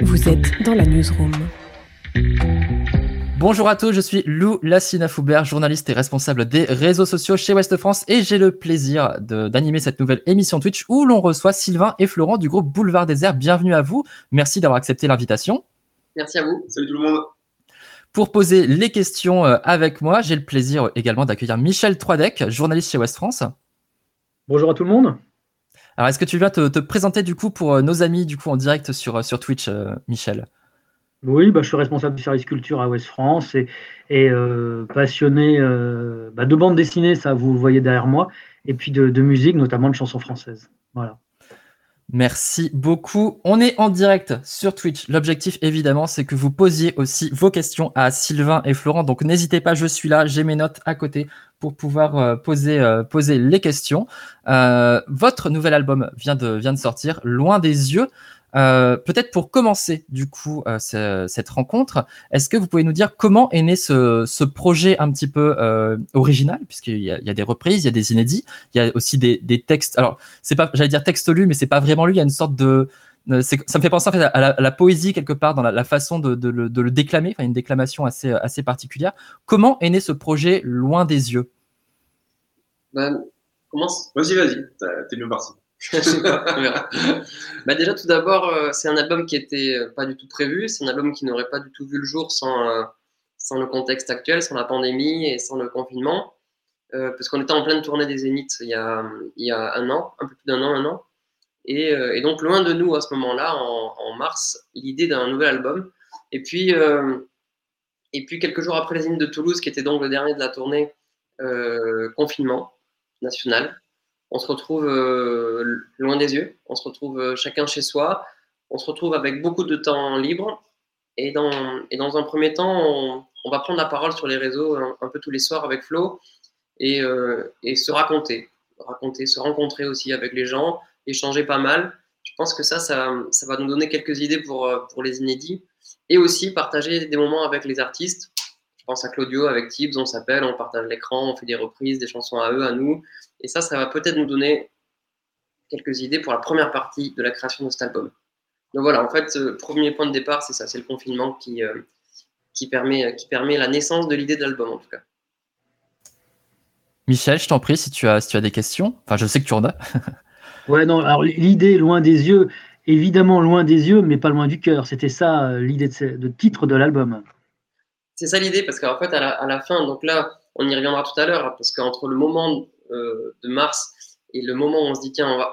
Vous êtes dans la newsroom. Bonjour à tous, je suis Lou Lassina Foubert, journaliste et responsable des réseaux sociaux chez Ouest France et j'ai le plaisir d'animer cette nouvelle émission Twitch où l'on reçoit Sylvain et Florent du groupe Boulevard Désert. Bienvenue à vous. Merci d'avoir accepté l'invitation. Merci à vous. Salut tout le monde. Pour poser les questions euh, avec moi, j'ai le plaisir également d'accueillir Michel Troidec, journaliste chez Ouest France. Bonjour à tout le monde. Alors, est-ce que tu viens te, te, présenter du coup pour euh, nos amis du coup en direct sur, euh, sur Twitch, Michel? Oui, bah, je suis responsable du service culture à Ouest France et, euh, passionné euh, bah, de bande dessinée, ça vous voyez derrière moi, et puis de, de musique, notamment de chansons françaises. Voilà. Merci beaucoup. On est en direct sur Twitch. L'objectif, évidemment, c'est que vous posiez aussi vos questions à Sylvain et Florent. Donc, n'hésitez pas, je suis là, j'ai mes notes à côté pour pouvoir euh, poser, euh, poser les questions. Euh, votre nouvel album vient de, vient de sortir, Loin des yeux. Euh, Peut-être pour commencer, du coup, euh, ce, cette rencontre, est-ce que vous pouvez nous dire comment est né ce, ce projet un petit peu euh, original, puisqu'il y, y, a des reprises, il y a des inédits, il y a aussi des, des textes. Alors, c'est pas, j'allais dire texte lu, mais c'est pas vraiment lu. Il y a une sorte de, ça me fait penser en fait à la, à la poésie quelque part dans la, la façon de, de, de, le, déclamer, enfin une déclamation assez, assez particulière. Comment est né ce projet Loin des yeux? Ben, Commence. Vas-y, vas-y, t'es bien parti. Bah déjà, tout d'abord, euh, c'est un album qui était euh, pas du tout prévu. C'est un album qui n'aurait pas du tout vu le jour sans, euh, sans le contexte actuel, sans la pandémie et sans le confinement. Parce qu'on était en pleine tournée des Zéniths il y a, il y a un an, un peu plus d'un an, un an. Et, et, donc, loin de nous à ce moment-là, en, mars, l'idée d'un nouvel album. Et puis, et puis, quelques jours après les Zéniths de Toulouse, qui était donc le dernier de la tournée, confinement national on se retrouve euh, loin des yeux, on se retrouve euh, chacun chez soi, on se retrouve avec beaucoup de temps libre. Et dans, et dans un premier temps, on, va prendre la parole sur les réseaux un, peu tous les soirs avec Flo et, euh, et, se raconter, raconter, se rencontrer aussi avec les gens, échanger pas mal. Je pense que ça, ça, ça va nous donner quelques idées pour, pour les inédits et aussi partager des moments avec les artistes. Je pense à Claudio avec Tibbs, on s'appelle, on partage l'écran, on fait des reprises, des chansons à eux, à nous. Et ça, ça va peut-être nous donner quelques idées pour la première partie de la création de cet album. Donc voilà, en fait, le premier point de départ, c'est ça, c'est le confinement qui, euh, qui, permet, qui permet la naissance de l'idée de l'album, en tout cas. Michel, je t'en prie, si tu, as, si tu as des questions. Enfin, je sais que tu en as. ouais, non, alors l'idée, loin des yeux, évidemment loin des yeux, mais pas loin du cœur. C'était ça euh, l'idée de, de, titre de l'album. C'est ça l'idée, parce qu'en fait, à la, fin, donc là, on y reviendra tout à l'heure, parce qu'entre le moment euh, de mars et le moment où on se dit, tiens,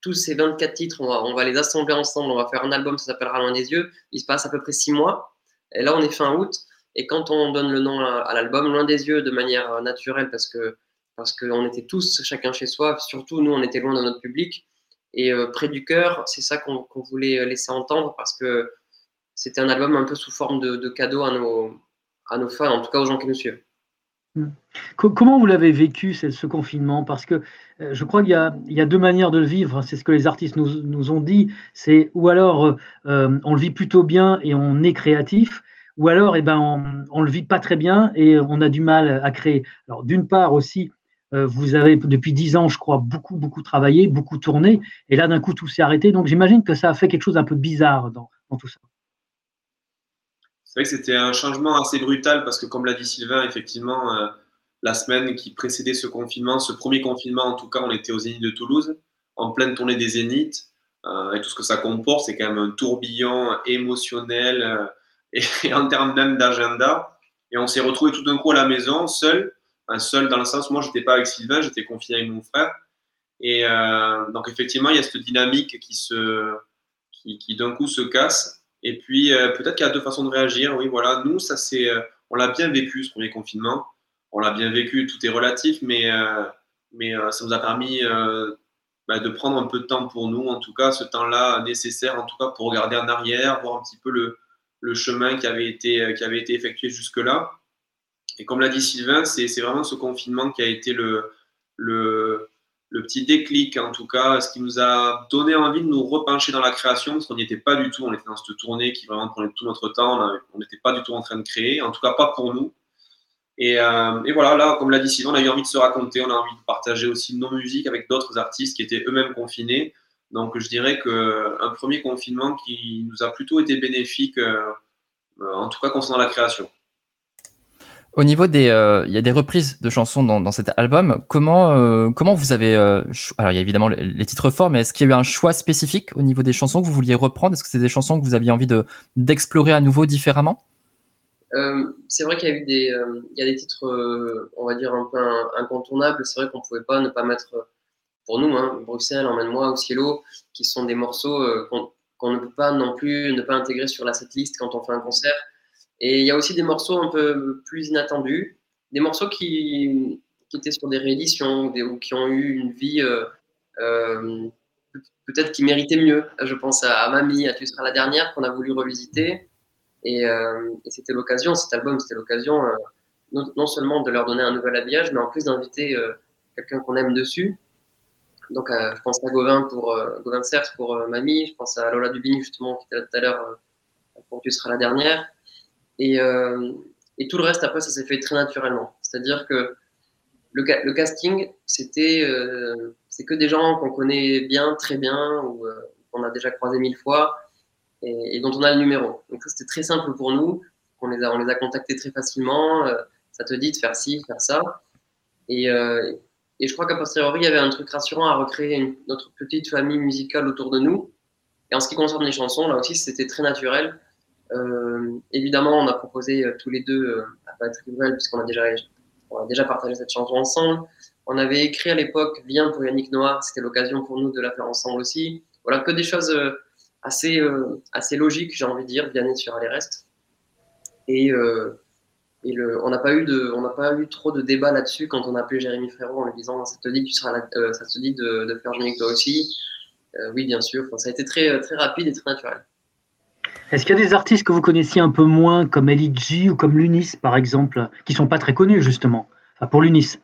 tous ces 24 titres, on va, on va les assembler ensemble, on va faire un album, ça s'appellera Loin des yeux, il se passe à peu près six mois. Et là, on est fin août, et quand on donne le nom à, l'album, Loin des yeux, de manière naturelle, parce que parce qu'on était tous chacun chez soi, surtout nous, on était loin de notre public, et euh, près du cœur, c'est ça qu'on qu voulait laisser entendre, parce que c'était un album un peu sous forme de cadeau à nos, à nos fans, en tout cas aux gens qui nous suivent. Comment vous l'avez vécu ce, confinement? Parce que euh, je crois qu'il y, a deux manières de le vivre. C'est ce que les artistes nous, ont dit. C'est ou alors euh, on le vit plutôt bien et on est créatif, ou alors eh ben on, on le vit pas très bien et on a du mal à créer. Alors d'une part aussi, euh, vous avez depuis dix ans, je crois, beaucoup beaucoup travaillé, beaucoup tourné, et là d'un coup tout s'est arrêté. Donc j'imagine que ça a fait quelque chose d'un peu bizarre dans tout ça. C'est vrai que c'était un changement assez brutal parce que, comme l'a dit Sylvain, effectivement, euh, la semaine qui précédait ce confinement, ce premier confinement en tout cas, on était aux Zéniths de Toulouse, en pleine tournée des Zéniths, euh, et tout ce que ça comporte, c'est quand même un tourbillon émotionnel euh, et, en termes même d'agenda. Et on s'est retrouvé tout d'un coup à la maison, seul, enfin, seul dans le sens, moi, j'étais pas avec Sylvain, j'étais confiné avec mon frère. Et euh, donc, effectivement, il y a cette dynamique qui, qui d'un coup se casse. Et puis, euh, peut-être qu'il y a deux façons de réagir. Oui, voilà, nous, ça c'est, euh, on l'a bien vécu ce premier confinement. On l'a bien vécu, tout est relatif, mais, euh, mais ça nous a permis bah, de prendre un peu de temps pour nous, en tout cas, ce temps-là nécessaire, en tout cas, pour regarder en arrière, voir un petit peu le, le chemin qui avait été, qui avait été effectué jusque-là. Et comme l'a dit Sylvain, c'est vraiment ce confinement qui a été le, le, le petit déclic, en tout cas, ce qui nous a donné envie de nous repencher dans la création, parce qu'on n'y était pas du tout. On était dans cette tournée qui vraiment prenait tout notre temps. On n'était pas du tout en train de créer, en tout cas pas pour nous. Et, euh, et voilà, là, comme l'a dit Sylvain, on a eu envie de se raconter, on a envie de partager aussi nos musiques avec d'autres artistes qui étaient eux-mêmes confinés. Donc je dirais qu'un premier confinement qui nous a plutôt été bénéfique, en tout cas concernant la création. Au niveau des, euh, il y a des reprises de chansons dans, dans cet album. Comment, euh, comment vous avez, euh, alors il y a évidemment les, titres forts, mais est-ce qu'il y a eu un choix spécifique au niveau des chansons que vous vouliez reprendre? Est-ce que c'est des chansons que vous aviez envie de d'explorer à nouveau différemment? C'est vrai qu'il y a eu des, il y a des titres, on va dire un peu incontournables. C'est vrai qu'on pouvait pas ne pas mettre, pour nous, hein, Bruxelles, Emmène-moi ou Cielo, qui sont des morceaux qu'on ne peut pas non plus ne pas intégrer sur la setlist quand on fait un concert. Et il y a aussi des morceaux un peu plus inattendus, des morceaux qui, étaient sur des rééditions ou qui ont eu une vie euh, euh, peut-être qui méritaient mieux. Je pense à, Mamie, à Tu seras la dernière qu'on a voulu revisiter. Et, euh, c'était l'occasion, cet album, c'était l'occasion non, seulement de leur donner un nouvel habillage, mais en plus d'inviter quelqu'un qu'on aime dessus. Donc, je pense à Gauvin pour Gauvin Cerf pour Mamie, je pense à Lola Dubin justement qui était là tout à l'heure pour Tu seras la dernière. Et, euh, et tout le reste, après, ça s'est fait très naturellement. C'est-à-dire que le, casting, c'était euh, c'est que des gens qu'on connaît bien, très bien, ou euh, qu'on a déjà croisé mille fois, et, dont on a le numéro. Donc ça, c'était très simple pour nous. On les a, contactés très facilement. ça te dit de faire ci, faire ça. Et je crois qu'à posteriori, il y avait un truc rassurant à recréer notre petite famille musicale autour de nous. Et en ce qui concerne les chansons, là aussi, c'était très naturel. Euh, évidemment, on a proposé euh, tous les deux euh, à Patrick puisqu'on a déjà, partagé cette chanson ensemble. On avait écrit à l'époque Viens pour Yannick Noir, c'était l'occasion pour nous de la faire ensemble aussi. Voilà, que des choses assez, assez logiques, j'ai envie de dire, Vianney sur les restes. Et, on n'a pas eu pas eu trop de débat là-dessus quand on a appelé Jérémy Frérot en lui disant ça te dit tu seras ça te dit de, de faire Yannick toi aussi? oui, bien sûr. ça a été très, très rapide et très naturel. Est-ce qu'il y a des artistes que vous connaissiez un peu moins, comme G ou comme Lunis, par exemple, qui sont pas très connus, justement? Enfin, Pour Lunis.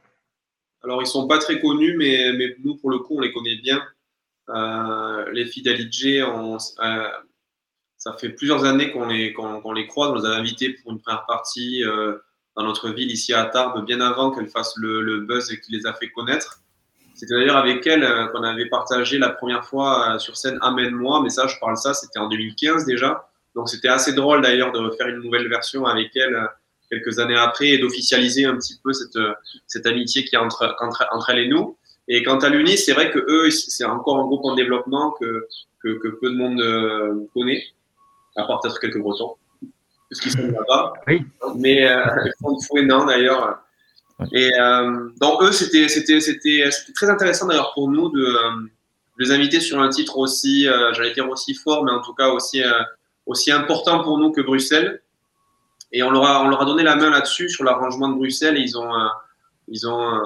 Alors, ils sont pas très connus, mais, mais nous, pour le coup, on les connaît bien. Euh, les d'Ali euh, ça fait plusieurs années qu'on les, qu'on, les croise. On les a invités pour une première partie euh, dans notre ville, ici à Tarbes, bien avant qu'elles fassent le, le buzz qui les a fait connaître. C'était d'ailleurs avec elle qu'on avait partagé la première fois sur scène Amène-moi, mais ça, je parle ça, c'était en 2015 déjà. Donc c'était assez drôle d'ailleurs de faire une nouvelle version avec elle euh, quelques années après et d'officialiser un petit peu cette, euh, cette amitié qui est entre, entre, entre elle et nous. Et quant à l'UNI, c'est vrai que eux, c'est encore un groupe en développement que, que, que peu de monde euh, connaît, à part peut-être quelques Bretons, parce qu'ils sont là-bas. Oui. Mais euh, ils font énorme d'ailleurs. Et euh, donc eux, c'était c'était c'était très intéressant d'ailleurs pour nous de, de, les inviter sur un titre aussi, euh, j'allais dire aussi fort, mais en tout cas aussi aussi important pour nous que Bruxelles. Et on leur a, on leur a donné la main là-dessus, sur l'arrangement de Bruxelles, et ils ont, euh, ils, ont, euh,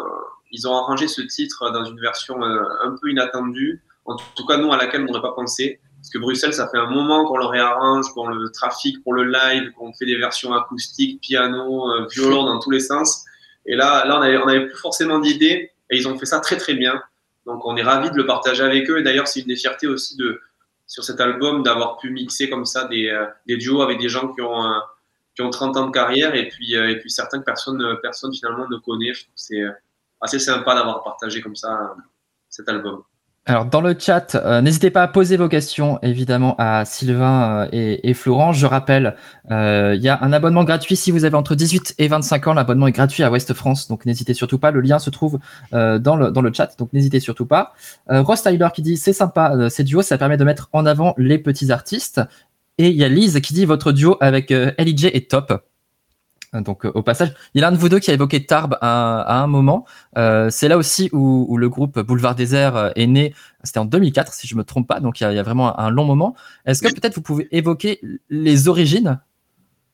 ils ont arrangé ce titre dans une version euh, un peu inattendue, en tout cas nous à laquelle on n'aurait pas pensé. Parce que Bruxelles, ça fait un moment qu'on le réarrange, qu'on le trafic pour le live, qu'on fait des versions acoustiques, piano, violon dans tous les sens. Et là, là on n'avait on avait plus forcément d'idées, et ils ont fait ça très très bien. Donc on est ravis de le partager avec eux. Et d'ailleurs, c'est une des fiertés aussi de, sur cet album d'avoir pu mixer comme ça des, euh, des, duos avec des gens qui ont, euh, qui ont 30 ans de carrière et puis, euh, et puis certaines personnes, personne finalement ne connaît. C'est assez sympa d'avoir partagé comme ça cet album. Alors dans le chat, euh, n'hésitez pas à poser vos questions évidemment à Sylvain euh, et, Florent. Je rappelle, euh, il y a un abonnement gratuit si vous avez entre 18 et 25 ans. L'abonnement est gratuit à West France, donc n'hésitez surtout pas. Le lien se trouve dans, le, dans le chat, donc n'hésitez surtout pas. Ross Tyler qui dit c'est sympa ces duos, ça permet de mettre en avant les petits artistes. Et il y a Lise qui dit votre duo avec LJ est top. Donc euh, au passage, il y a l'un de vous deux qui a évoqué Tarbes à, un moment. Euh, c'est là aussi où, le groupe Boulevard Désert euh, est né. C'était en 2004 si je me trompe pas. Donc il y a, vraiment un long moment. Est-ce que peut-être vous pouvez évoquer les origines?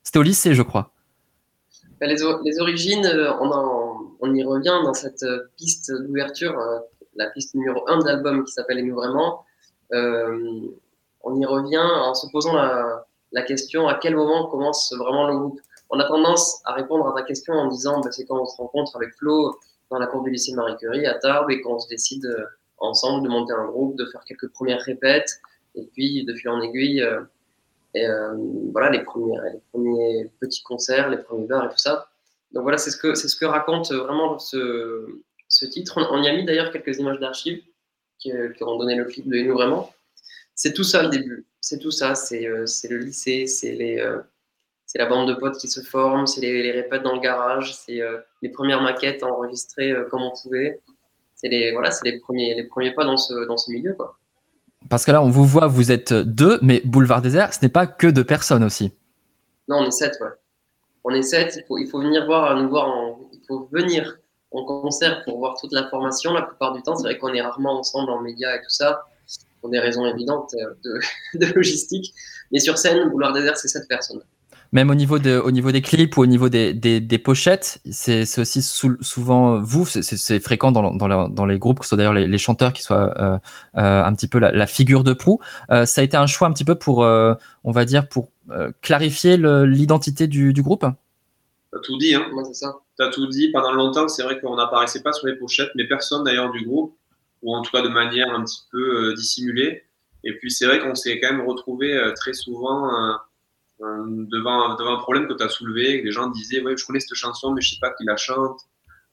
C'était au lycée, je crois. Bah, les, origines, on, y revient dans cette piste d'ouverture, la piste numéro 1 de l'album qui s'appelle Aimer vraiment. on y revient en se posant la, la question à quel moment commence vraiment le groupe? On a tendance à répondre à ta question en disant bah, c'est quand on se rencontre avec Flo dans la cour du lycée Marie Curie à Tarbes et qu'on se décide euh, ensemble de monter un groupe, de faire quelques premières répètes et puis de fil en aiguille, euh, et, euh, voilà les premiers, les premiers petits concerts, les premiers bars et tout ça. Donc voilà, c'est ce que c'est ce que raconte vraiment ce, ce titre. On, y a mis d'ailleurs quelques images d'archives qui, ont donné le clip de nous vraiment. C'est tout ça le début. C'est tout ça. C'est le lycée, c'est les c'est la bande de potes qui se forme, c'est les, répètes dans le garage, c'est les premières maquettes enregistrées comme on pouvait. C'est les, voilà, les, premiers, les premiers pas dans ce, dans ce milieu. Quoi. Parce que là, on vous voit, vous êtes deux, mais Boulevard Désert, ce n'est pas que deux personnes aussi. Non, on est sept, ouais. On est sept, il faut, il faut venir voir, nous voir, il faut venir en concert pour voir toute la formation. La plupart du temps, c'est vrai qu'on est rarement ensemble en médias et tout ça, pour des raisons évidentes de, de logistique. Mais sur scène, Boulevard Désert, c'est sept personnes même au niveau, de, au niveau des clips ou au niveau des, des, des pochettes, c'est aussi souvent vous, c'est fréquent dans, dans, dans, les groupes, que ce soit d'ailleurs les, les, chanteurs qui soient euh, euh, un petit peu la, la figure de proue. Euh, ça a été un choix un petit peu pour, euh, on va dire, pour euh, clarifier l'identité du, du, groupe? T'as tout dit, hein ouais, c'est ça. T'as tout dit. Pendant longtemps, c'est vrai qu'on n'apparaissait pas sur les pochettes, mais personne d'ailleurs du groupe, ou en tout cas de manière un petit peu dissimulée. Et puis c'est vrai qu'on s'est quand même retrouvé très souvent euh, devant, devant un problème que tu as soulevé, les gens disaient Ouais, je connais cette chanson, mais je sais pas qui la chante.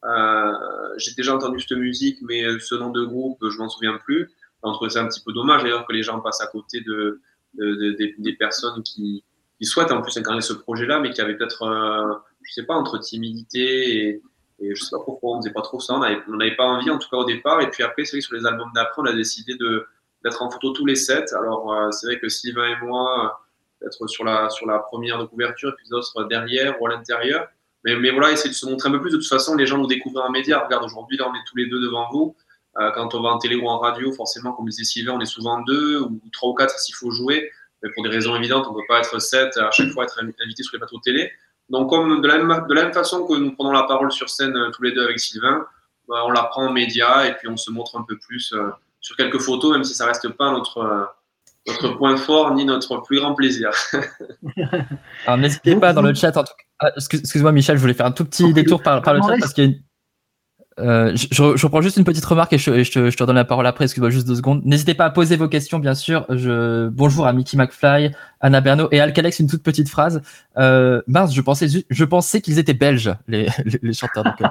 Euh, j'ai déjà entendu cette musique, mais ce nom de groupe, je m'en souviens plus. On trouvait ça un petit peu dommage d'ailleurs que les gens passent à côté de, des personnes qui, qui, souhaitent en plus incarner ce projet-là, mais qui avaient peut-être, euh, je sais pas, entre timidité et, et je sais pas pourquoi on faisait pas trop ça. On n'avait pas envie, en tout cas au départ. Et puis après, c'est vrai que sur les albums d'après, on a décidé de d'être en photo tous les sept. Alors c'est vrai que Sylvain et moi, être sur la, sur la première de couverture et puis d'autres derrière ou à l'intérieur. Mais, mais voilà, essayer de se montrer un peu plus. De toute façon, les gens nous découvrent en média. Regarde, aujourd'hui, là, on est tous les deux devant vous. Euh, quand on va en télé ou en radio, forcément, comme disait Sylvain, on est souvent deux ou trois ou quatre s'il faut jouer. Mais pour des raisons évidentes, on ne peut pas être sept à chaque fois être invité sur les plateaux de télé. Donc, comme de la même, de la même façon que nous prenons la parole sur scène euh, tous les deux avec Sylvain, bah, on la prend en média et puis on se montre un peu plus euh, sur quelques photos, même si ça reste pas notre notre point fort ni notre plus grand plaisir. Alors n'hésitez pas dans le chat. En tout ah, Excuse-moi Michel, je voulais faire un tout petit détour par, par le chat parce qu'il euh, je, je, reprends juste une petite remarque et je, je, te, je te, redonne la parole après, excuse-moi juste deux secondes. N'hésitez pas à poser vos questions, bien sûr. Je, bonjour à Mickey McFly, Anna Berno et Alcalex, une toute petite phrase. Euh, mince, je pensais, je pensais qu'ils étaient belges, les, les, chanteurs. Donc, euh.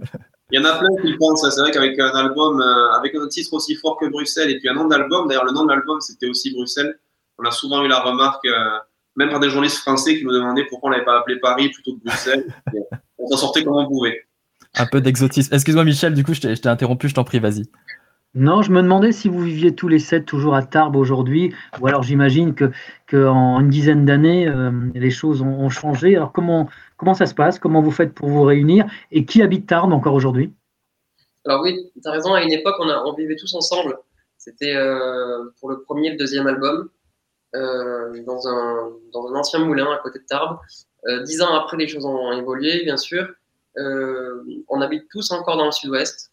Il y en a plein qui pensent. C'est vrai qu'avec un album, euh, avec un titre aussi fort que Bruxelles et puis un nom d'album, d'ailleurs, le nom de l'album, c'était aussi Bruxelles. On a souvent eu la remarque, euh, même par des journalistes français qui nous demandaient pourquoi on n'avait pas appelé Paris plutôt que Bruxelles. on s'en sortait comme on pouvait. Un peu d'exotisme. Excuse-moi, Michel, du coup, je t'ai interrompu, je t'en prie, vas-y. Non, je me demandais si vous viviez tous les sept toujours à Tarbes aujourd'hui, ou alors j'imagine que, que en une dizaine d'années, euh, les choses ont, changé. Alors comment, comment ça se passe? Comment vous faites pour vous réunir? Et qui habite Tarbes encore aujourd'hui? Alors oui, tu as raison, à une époque, on, a, on vivait tous ensemble. C'était euh, pour le premier et le deuxième album, euh, dans, un, dans un ancien moulin à côté de Tarbes. dix ans après, les choses ont évolué, bien sûr. on habite tous encore dans le sud-ouest.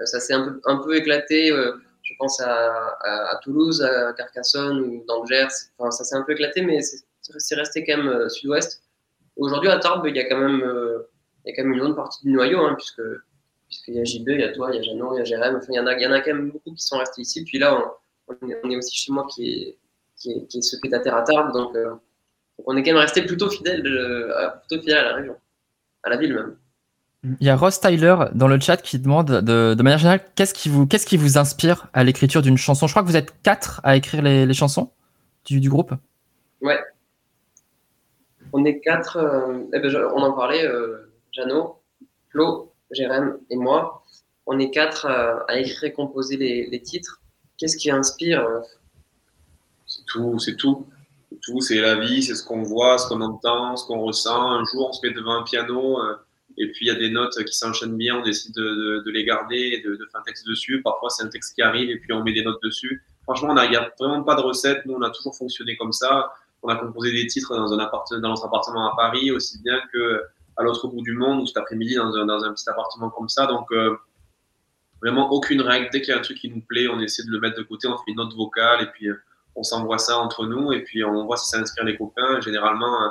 Euh, ça s'est un peu, éclaté. Euh, je pense à, Toulouse, à Carcassonne ou dans le Gers. Enfin, ça s'est un peu éclaté, mais c'est resté quand même euh, sud-ouest. Aujourd'hui, à Tarbes, il y a quand même, il y a quand même une bonne partie du noyau, hein, puisque puisqu'il y a JB, il y a toi, il y a Jeannot, il y a Jérém. Enfin, il y en a, il y en a quand même beaucoup qui sont restés ici. Puis là, on, on, est, aussi chez moi qui est, qui est, qui est secrétaire à Tarbes, donc, donc, on est quand même resté plutôt fidèle, plutôt fidèle à la région, à la ville même. Il y a Ross Tyler dans le chat qui demande de, de manière générale qu'est-ce qui vous qu'est-ce qui vous inspire à l'écriture d'une chanson? Je crois que vous êtes quatre à écrire les, les chansons du, du, groupe. Ouais. On est quatre. Euh, eh ben, on en parlait. Euh, Jeannot, Flo, Jérém et moi. On est quatre euh, à écrire et composer les, titres. Qu'est-ce qui inspire C'est tout. C'est tout. Tout. C'est la vie. C'est ce qu'on voit, ce qu'on entend, ce qu'on ressent. Un jour, on se met devant un piano. Et puis il y a des notes qui s'enchaînent bien, on décide de, les garder et de, de, faire un texte dessus. Parfois c'est un texte qui arrive et puis on met des notes dessus. Franchement, il n'y a vraiment pas de recette. Nous, on a toujours fonctionné comme ça. On a composé des titres dans, un appartement, notre appartement à Paris, aussi bien que à l'autre bout du monde ou cet après-midi dans un, petit appartement comme ça. Donc euh, vraiment aucune règle. Dès qu'il y a un truc qui nous plaît, on essaie de le mettre de côté, on fait une note vocale et puis on s'envoie ça entre nous et puis on voit si ça inspire les copains. Généralement, euh,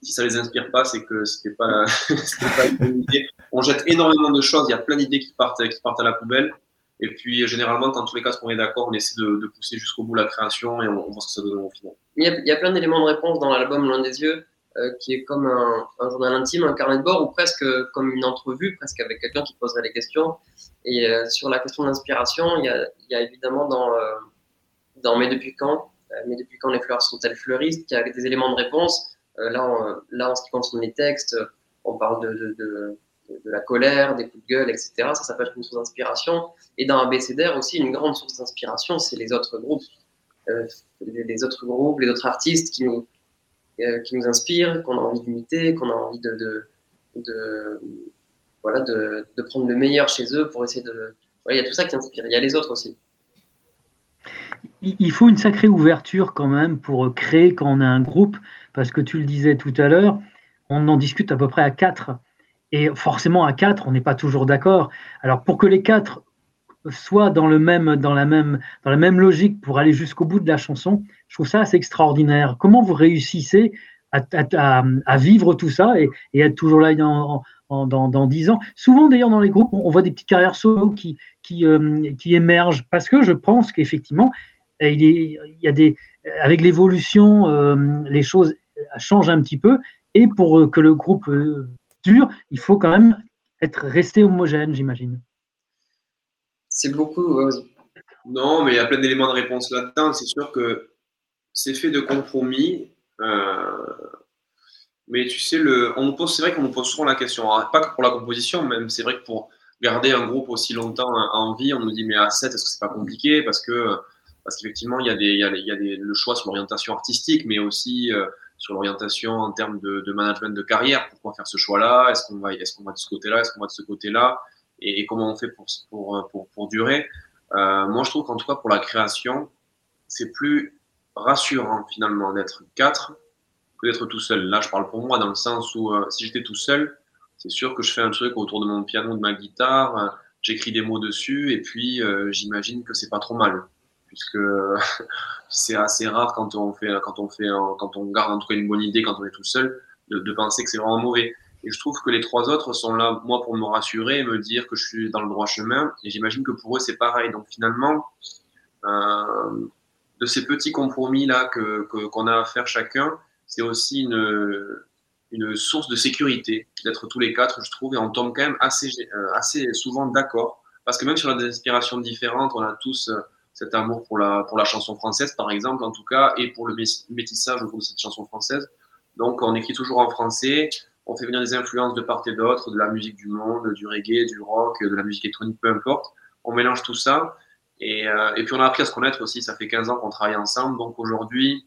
si ça les inspire pas, c'est que c'était pas, pas une bonne idée. On jette énormément de choses. Il y a plein d'idées qui partent, qui partent à la poubelle. Et puis, généralement, quand tous les cas on est d'accord, on essaie de, pousser jusqu'au bout la création et on, voit ce que ça donne au final. Il y a, il y plein d'éléments de réponse dans l'album Loin des yeux. qui est comme un, journal intime, un carnet de bord, ou presque comme une entrevue, presque avec quelqu'un qui poserait les questions. Et sur la question d'inspiration, il, il, y a évidemment dans, Mais depuis quand Mais depuis quand les fleurs sont-elles fleuristes qui a des éléments de réponse. là, là, en ce qui concerne les textes, on parle de, de, de, la colère, des coups de gueule, etc. Ça, être une source d'inspiration. Et dans ABCDR aussi, une grande source d'inspiration, c'est les autres groupes. Euh, les, autres groupes, les autres artistes qui nous, euh, qui nous inspirent, qu'on a envie d'imiter, qu'on a envie de, de, voilà, de, de, prendre le meilleur chez eux pour essayer de. il y a tout ça qui inspire. Il y a les autres aussi. Il faut une sacrée ouverture quand même pour créer quand on a un groupe, parce que tu le disais tout à l'heure, on en discute à peu près à quatre. Et forcément, à quatre, on n'est pas toujours d'accord. Alors, pour que les quatre soient dans, le même, dans, la même, dans la même logique pour aller jusqu'au bout de la chanson, je trouve ça assez extraordinaire. Comment vous réussissez à, vivre tout ça et, être toujours là dans, dans, 10 ans? Souvent, d'ailleurs, dans les groupes, on, voit des petites carrières solo euh, qui émergent parce que je pense qu'effectivement, il, y a des, avec l'évolution, euh, les choses changent un petit peu et pour euh, que le groupe euh, dure, il faut quand même être resté homogène, j'imagine. C'est beaucoup. non, mais il y a plein d'éléments de réponse là-dedans. C'est sûr que c'est fait de compromis. Euh, mais tu sais, le, on pose, c'est vrai qu'on nous pose souvent la question, pas que pour la composition, même c'est vrai que pour garder un groupe aussi longtemps en vie, on nous dit mais à 7, est-ce que c'est pas compliqué? Parce que parce qu'effectivement, il y a, des, il y a, il y a des, le choix sur l'orientation artistique, mais aussi sur l'orientation en termes de, management de carrière. Pourquoi faire ce choix-là? Est-ce qu'on va, est qu'on va de ce côté-là? Est-ce qu'on va de ce côté-là? Et, comment on fait pour, pour, pour, pour durer? Euh, Moi, je trouve qu'en tout cas, pour la création, c'est plus rassurant finalement d'être quatre que d'être tout seul. Là, je parle pour moi dans le sens où euh, si j'étais tout seul, c'est sûr que je fais un truc autour de mon piano, de ma guitare, euh, j'écris des mots dessus et puis j'imagine que c'est pas trop mal puisque c'est assez rare quand on fait, quand on fait, quand on garde en tout une bonne idée quand on est tout seul, de, penser que c'est vraiment mauvais. Et je trouve que les trois autres sont là, moi, pour me rassurer et me dire que je suis dans le droit chemin. Et j'imagine que pour eux, c'est pareil. Donc finalement, euh, de ces petits compromis-là que, qu'on a à faire chacun, c'est aussi une, une source de sécurité d'être tous les quatre, je trouve. Et on tombe quand même assez, euh, assez souvent d'accord. Parce que même sur des inspirations différentes, on a tous cet amour pour la, pour la chanson française, par exemple, en tout cas, et pour le métissage autour de cette chanson française. Donc, on écrit toujours en français, on fait venir des influences de part et d'autre, de la musique du monde, du reggae, du rock, de la musique électronique, peu importe. On mélange tout ça. Et, euh, et puis, on a appris à se connaître aussi. Ça fait 15 ans qu'on travaille ensemble. Donc, aujourd'hui,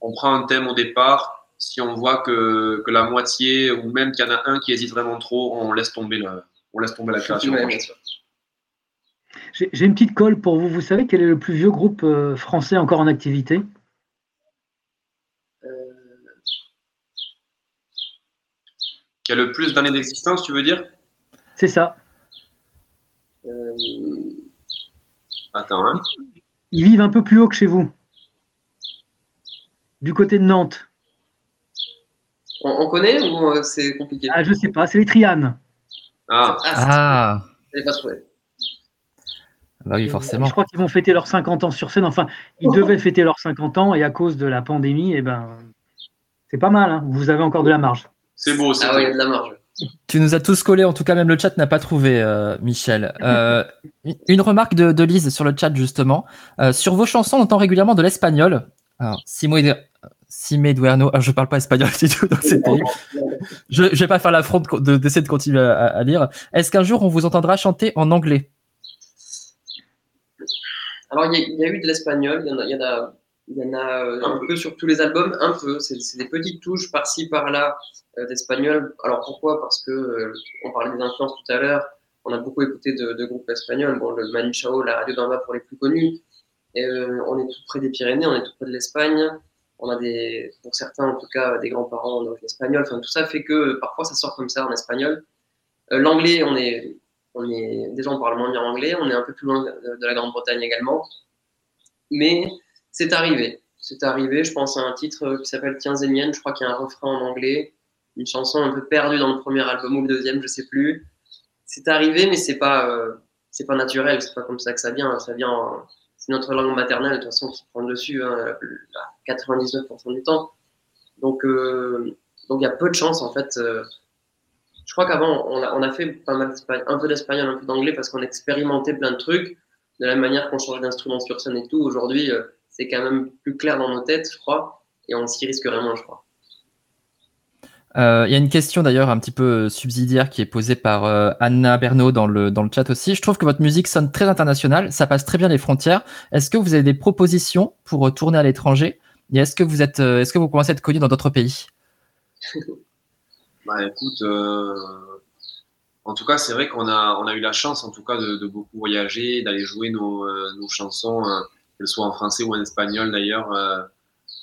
on prend un thème au départ. Si on voit que, que la moitié, ou même qu'il y en a un qui hésite vraiment trop, on laisse tomber, le, on laisse tomber la création. J'ai une petite colle pour vous. Vous savez quel est le plus vieux groupe euh, français encore en activité? Euh, Qui a le plus d'années d'existence, tu veux dire? C'est ça. Euh, Attends, hein Ils vivent un peu plus haut que chez vous. Du côté de Nantes. On, connaît ou c'est compliqué? Ah, je sais pas, c'est les Trianes. Ah, ah. Je pas trouvé. Bah oui, forcément. Je crois qu'ils vont fêter leurs 50 ans sur scène. Enfin, ils devaient fêter leurs 50 ans et à cause de la pandémie, eh ben, c'est pas mal. Hein. Vous avez encore de la marge. C'est beau, c'est Ah oui, il y a de la marge. Tu nous as tous collés, en tout cas même le chat n'a pas trouvé, euh, Michel. Euh, une remarque de, Lise sur le chat justement. Euh, sur vos chansons, on entend régulièrement de l'espagnol. Alors, Simo Simé Duerno, ah, je parle pas espagnol du tout, donc c'est Je, je vais pas faire l'affront d'essayer de, continuer à lire. Est-ce qu'un jour on vous entendra chanter en anglais? Alors, il y, a eu de l'espagnol, il y en a, il y en a, euh, un peu sur tous les albums, un peu. C'est des petites touches par-ci, par-là euh, d'espagnol. Alors, pourquoi? Parce que euh, on parlait des influences tout à l'heure. On a beaucoup écouté de, groupes espagnols. Bon, le Manu Chao, la Radio d'Amba pour les plus connus. Et, on est tout près des Pyrénées, on est tout près de l'Espagne. On a des, pour certains en tout cas, des grands-parents d'origine espagnole. Enfin, tout ça fait que parfois ça sort comme ça en espagnol. L'anglais, on est on est, déjà, on parle moins bien anglais, on est un peu plus loin de la Grande-Bretagne également. Mais c'est arrivé. C'est arrivé, je pense à un titre qui s'appelle Tiens je crois qu'il y a un refrain en anglais, une chanson un peu perdue dans le premier album ou le deuxième, je sais plus. C'est arrivé, mais c'est pas, euh, c'est pas naturel, c'est pas comme ça que ça vient. Ça vient, c'est notre langue maternelle de toute façon qui prend dessus hein, 99% du temps. Euh, donc il y a peu de chance en fait. Je crois qu'avant, on a, on a, fait pas mal un peu d'espagnol, un peu d'anglais parce qu'on expérimentait plein de trucs. De la manière qu'on change d'instrument sur scène et tout, aujourd'hui, c'est quand même plus clair dans nos têtes, je crois, et on s'y risque vraiment, je crois. Euh, il y a une question d'ailleurs un petit peu subsidiaire qui est posée par euh, Anna Bernot dans le, dans le chat aussi. Je trouve que votre musique sonne très internationale, ça passe très bien les frontières. Est-ce que vous avez des propositions pour euh, tourner à l'étranger? Et est-ce que vous êtes, est-ce que vous commencez à être connu dans d'autres pays? Bah écoute, en tout cas c'est vrai qu'on a, on a eu la chance en tout cas de, beaucoup voyager, d'aller jouer nos, nos chansons, qu'elles soient en français ou en espagnol d'ailleurs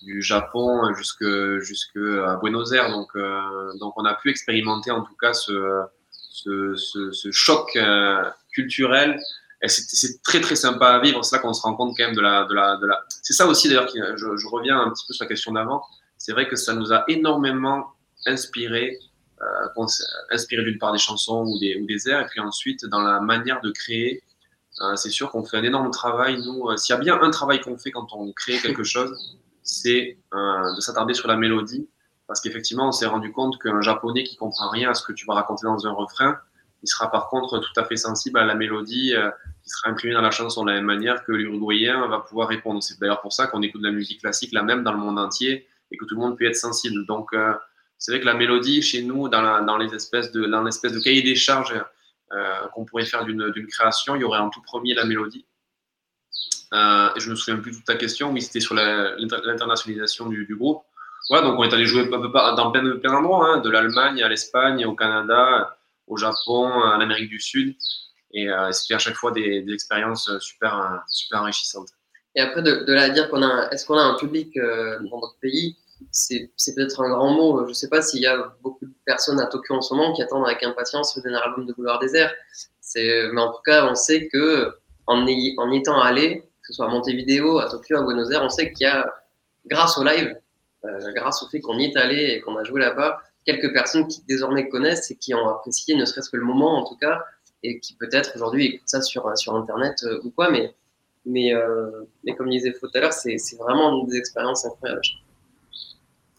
du Japon jusque, jusque à Buenos Aires. Donc, euh, donc on a pu expérimenter en tout cas ce, ce, ce, choc euh, culturel. Et c'est très très sympa à vivre. C'est là qu'on se rend compte quand même de la. De la, de la... C'est ça aussi d'ailleurs, je, je, reviens un petit peu sur la question d'avant. C'est vrai que ça nous a énormément inspiré, euh, inspiré d'une part des chansons ou des, ou des airs, et puis ensuite dans la manière de créer. Euh, c'est sûr qu'on fait un énorme travail. Nous, s'il y a bien un travail qu'on fait quand on crée quelque chose, c'est euh, de s'attarder sur la mélodie, parce qu'effectivement, on s'est rendu compte qu'un japonais qui comprend rien à ce que tu vas raconter dans un refrain, il sera par contre tout à fait sensible à la mélodie euh, qui sera imprimée dans la chanson de la même manière que l'uruguayen va pouvoir répondre. C'est d'ailleurs pour ça qu'on écoute de la musique classique la même dans le monde entier et que tout le monde peut être sensible. Donc, euh, c'est vrai que la mélodie, chez nous, dans, les espèces de, dans l'espèce de cahier des charges qu'on pourrait faire d'une création, il y aurait en tout premier la mélodie. Euh, et je me souviens plus de ta question. Oui, c'était sur l'internationalisation du, groupe. Voilà, donc on est allé jouer dans plein, d'endroits, hein, de l'Allemagne à l'Espagne, au Canada, au Japon, en Amérique du Sud. Et euh, c'était à chaque fois des, expériences super, super enrichissantes. Et après, de, de là à dire qu'on a, est-ce qu'on a un public euh, dans notre pays, c'est, peut-être un grand mot. Je ne sais pas s'il y a beaucoup de personnes à Tokyo en ce moment qui attendent avec impatience le dernier album de Boulevard Désert. Mais en tout cas, on sait que en y, étant allé, ce soit à Montevideo, à Tokyo, à Buenos Aires, on sait qu'il y a, grâce au live, euh, grâce au fait qu'on y est allé et qu'on a joué là-bas, quelques personnes qui désormais connaissent et qui ont apprécié, ne serait-ce que le moment en tout cas, et qui peut-être aujourd'hui écoutent ça sur, Internet euh, ou quoi, mais, mais, euh, comme je disais tout à l'heure, c'est vraiment des expériences incroyables.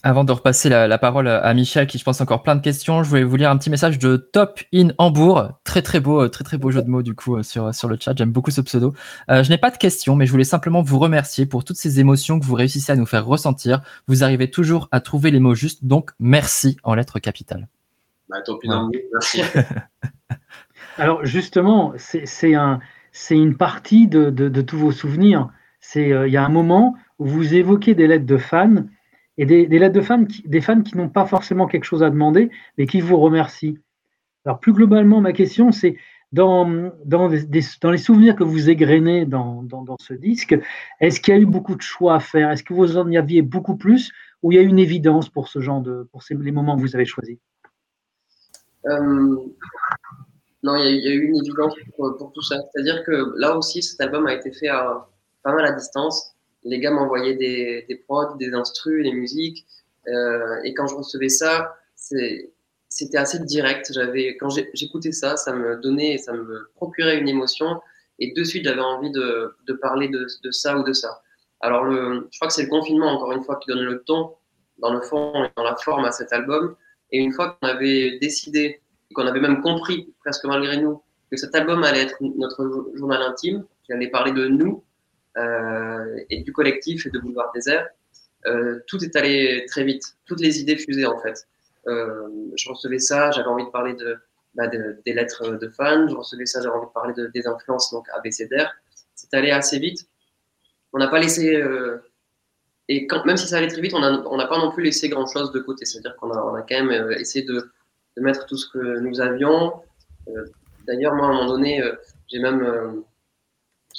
Avant de repasser la, parole à Michel, qui je pense encore plein de questions, je voulais vous lire un petit message de Top in Hambourg. Très très beau, très très beau jeu de mots du coup euh, sur, sur le chat. J'aime beaucoup ce pseudo. Euh, je n'ai pas de questions, mais je voulais simplement vous remercier pour toutes ces émotions que vous réussissez à nous faire ressentir. Vous arrivez toujours à trouver les mots justes, donc merci en lettres capitales. Bah, top in Hambourg, merci. Alors justement, c'est un, une partie de, de, tous vos souvenirs. Euh, il y a un moment où vous évoquez des lettres de fans et des, lettres de fans qui, des fans qui n'ont pas forcément quelque chose à demander, mais qui vous remercient. Alors plus globalement, ma question, c'est dans, dans, les souvenirs que vous égrenez dans, dans, ce disque, est-ce qu'il y a eu beaucoup de choix à faire? Est-ce que vous en y aviez beaucoup plus ou il y a une évidence pour ce genre de pour les moments que vous avez choisis? Euh, Non, il y, a, eu une évidence pour, pour tout ça. C'est-à-dire que là aussi, cet album a été fait à, pas mal à distance les gars m'envoyaient des, des prods, des instrus, des musiques. Euh, et quand je recevais ça, c'était assez direct. J'avais, quand j'écoutais ça, ça me donnait, ça me procurait une émotion. Et de suite, j'avais envie de, parler de, ça ou de ça. Alors, je crois que c'est le confinement, encore une fois, qui donne le ton, dans le fond et dans la forme à cet album. Et une fois qu'on avait décidé, qu'on avait même compris, presque malgré nous, que cet album allait être notre journal intime, qui allait parler de nous, et du collectif et de Boulevard Désert, euh, tout est allé très vite. Toutes les idées fusaient en fait. Euh, je recevais ça, j'avais envie de parler de, bah, des lettres de fans, je recevais ça, j'avais envie de parler de, des influences donc ABCDR. C'est allé assez vite. On n'a pas laissé et même si ça allait très vite, on n'a pas non plus laissé grand chose de côté. C'est-à-dire qu'on a, quand même essayé de, de, mettre tout ce que nous avions. D'ailleurs, moi, à un moment donné, j'ai même,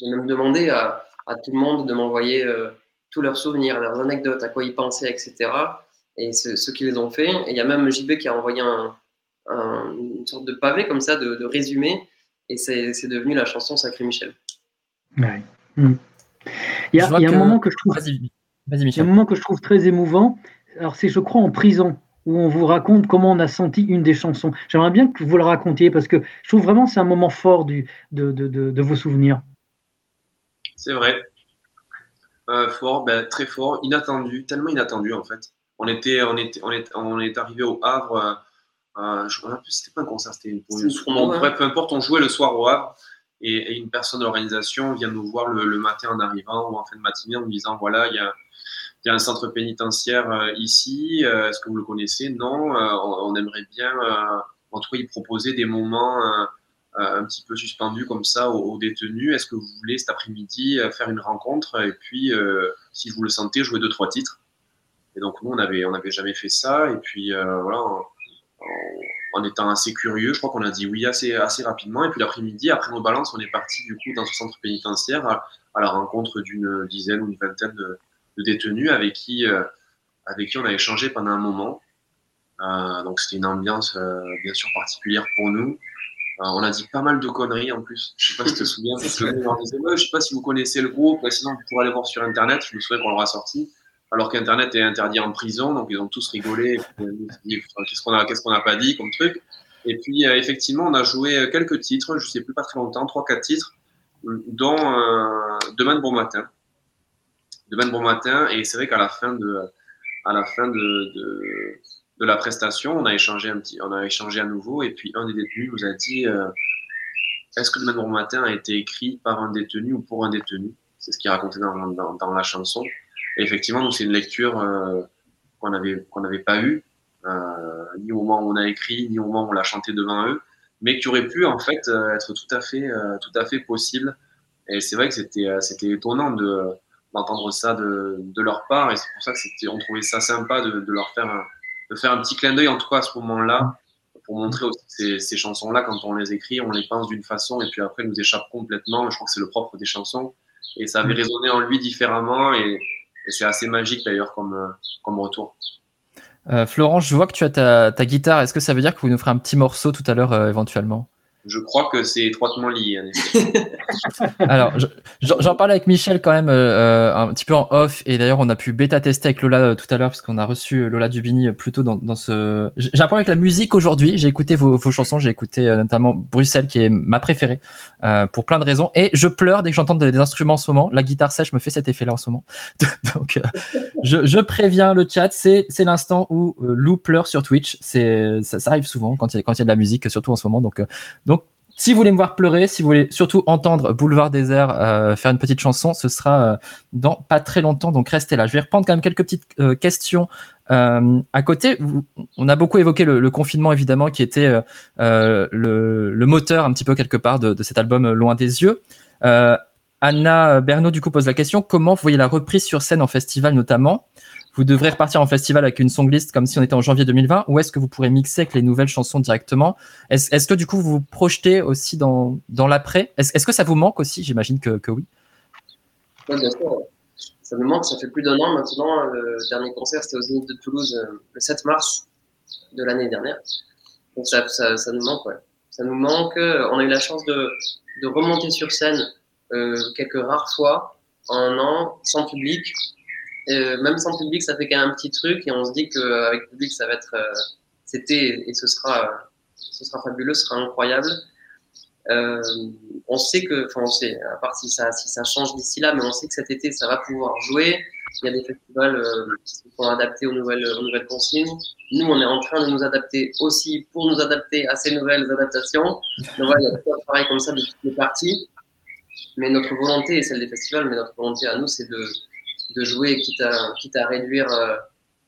même demandé à, à tout le monde de m'envoyer euh, tous leurs souvenirs, leurs anecdotes, à quoi ils pensaient, etc. Et ceux qui les ont fait. Et il y a même JB qui a envoyé un, une sorte de pavé comme ça, de, résumé. Et c'est devenu la chanson Sacré Michel. Ouais. Hmm. Il y a, un moment que je trouve. un moment que je trouve très émouvant. Alors, c'est, je crois, en prison, où on vous raconte comment on a senti une des chansons. J'aimerais bien que vous le racontiez, parce que je trouve vraiment que c'est un moment fort du, de, de, de vos souvenirs. C'est vrai. Euh, fort, ben, très fort, inattendu, tellement inattendu en fait. on était, on était, on est, on est arrivé au Havre. Euh, c'était pas un concert, c'était une. bref, peu importe, on jouait le soir au Havre et, une personne de l'organisation vient nous voir le, matin en arrivant ou en fin de matinée en nous disant voilà, il y a, y a, un centre pénitentiaire euh, ici, euh, est-ce que vous le connaissez? Non, euh, on, aimerait bien, en tout cas, y proposer des moments un petit peu suspendus comme ça aux, détenus. Est-ce que vous voulez cet après-midi faire une rencontre et puis, si vous le sentez, jouer deux, trois titres? Et donc, nous, on n'avait on avait jamais fait ça. Et puis, voilà, en étant assez curieux, je crois qu'on a dit oui assez, assez rapidement. Et puis l'après-midi, après nos balances, on est parti du coup dans ce centre pénitentiaire à, la rencontre d'une dizaine ou une vingtaine de, détenus avec qui, euh, avec qui on a échangé pendant un moment. Euh, donc c'était une ambiance euh, bien sûr particulière pour nous. On a dit pas mal de conneries en plus. Je sais pas si tu te souviens. Parce que, je sais pas si vous connaissez le groupe, sinon vous pourrez aller voir sur internet. Je me souviens qu'on l'aura sorti alors qu'Internet est interdit en prison, donc ils ont tous rigolé. Qu'est-ce qu'on a, qu'est-ce qu'on n'a pas dit comme truc? Et puis euh, effectivement, on a joué quelques titres, je sais plus pas très longtemps, trois quatre titres, dont euh, Demain de bon matin. Demain de bon matin, et c'est vrai qu'à la fin de, à la fin de, de, la prestation, on a échangé un petit, on a échangé à nouveau, et puis un des détenus nous a dit euh, Est-ce que Demain de bon matin a été écrit par un détenu ou pour un détenu? C'est ce qu'il racontait dans, dans, dans la chanson. Et effectivement, c'est une lecture euh, qu'on n'avait qu'on n'avait pas eue, euh, ni au moment où on a écrit, ni au moment où on l'a chanté devant eux, mais qui aurait pu en fait être tout à fait, tout à fait possible. Et c'est vrai que c'était c'était étonnant de d'entendre ça de, de, leur part, et c'est pour ça que c'était, on trouvait ça sympa de, de leur faire un, de faire un petit clin d'œil en tout cas à ce moment-là, pour montrer aussi ces, chansons-là, quand on les écrit, on les pense d'une façon, et puis après, nous échappent complètement. Je crois que c'est le propre des chansons, et ça avait résonné en lui différemment, et, c'est assez magique d'ailleurs comme, comme retour. Euh, Florent, je vois que tu as ta, ta guitare. Est-ce que ça veut dire que vous nous ferez un petit morceau tout à l'heure euh, éventuellement? Je crois que c'est étroitement lié. Alors, j'en parlais avec Michel quand même euh, un petit peu en off, et d'ailleurs on a pu bêta tester avec Lola euh, tout à l'heure parce qu'on a reçu Lola Dubini euh, plutôt dans, ce. J'ai un problème avec la musique aujourd'hui. J'ai écouté vos, vos chansons, j'ai écouté notamment Bruxelles qui est ma préférée euh, pour plein de raisons, et je pleure dès que j'entends des, instruments en ce moment. La guitare sèche me fait cet effet-là en ce moment. Donc, je, je, préviens le chat, c'est l'instant où Lou pleure sur Twitch. Ça, ça, arrive souvent quand il y a y a de la musique, surtout en ce moment. Donc donc, si vous voulez me voir pleurer, si vous voulez surtout entendre Boulevard Désert euh, faire une petite chanson, ce sera euh, dans pas très longtemps, donc restez là. Je vais reprendre quand même quelques petites euh, questions à côté. On a beaucoup évoqué le, confinement, évidemment, qui était le, moteur un petit peu quelque part de, de cet album Loin des yeux. Anna Bernot, du coup, pose la question, comment vous voyez la reprise sur scène en festival notamment? Vous devrez repartir en festival avec une songlist comme si on était en janvier 2020 ou est-ce que vous pourrez mixer avec les nouvelles chansons directement? Est-ce est que du coup vous vous projetez aussi dans, dans l'après? Est-ce est que ça vous manque aussi? J'imagine que, que oui. Oui, bien sûr. Ça nous manque, ça fait plus d'un an maintenant. Le dernier concert, c'était aux Zénith de Toulouse euh, le 7 mars de l'année dernière. Donc ça, ça, nous manque, ouais. Ça nous manque. On a eu la chance de, de remonter sur scène euh, quelques rares fois en un an, sans public, euh, même sans public, ça fait quand même un petit truc et on se dit qu'avec public, ça va être, euh, c'était et ce sera, ce sera fabuleux, ce sera incroyable. Euh, on sait que, enfin, on sait, à part si ça, si ça change d'ici là, mais on sait que cet été, ça va pouvoir jouer. Il y a des festivals euh, qui se adapter aux nouvelles, aux nouvelles consignes. Nous, on est en train de nous adapter aussi pour nous adapter à ces nouvelles adaptations. Donc voilà, il y a tout un travail comme ça de toutes les parties. Mais notre volonté, et celle des festivals, mais notre volonté à nous, c'est de, de jouer, quitte à, quitte à réduire, euh,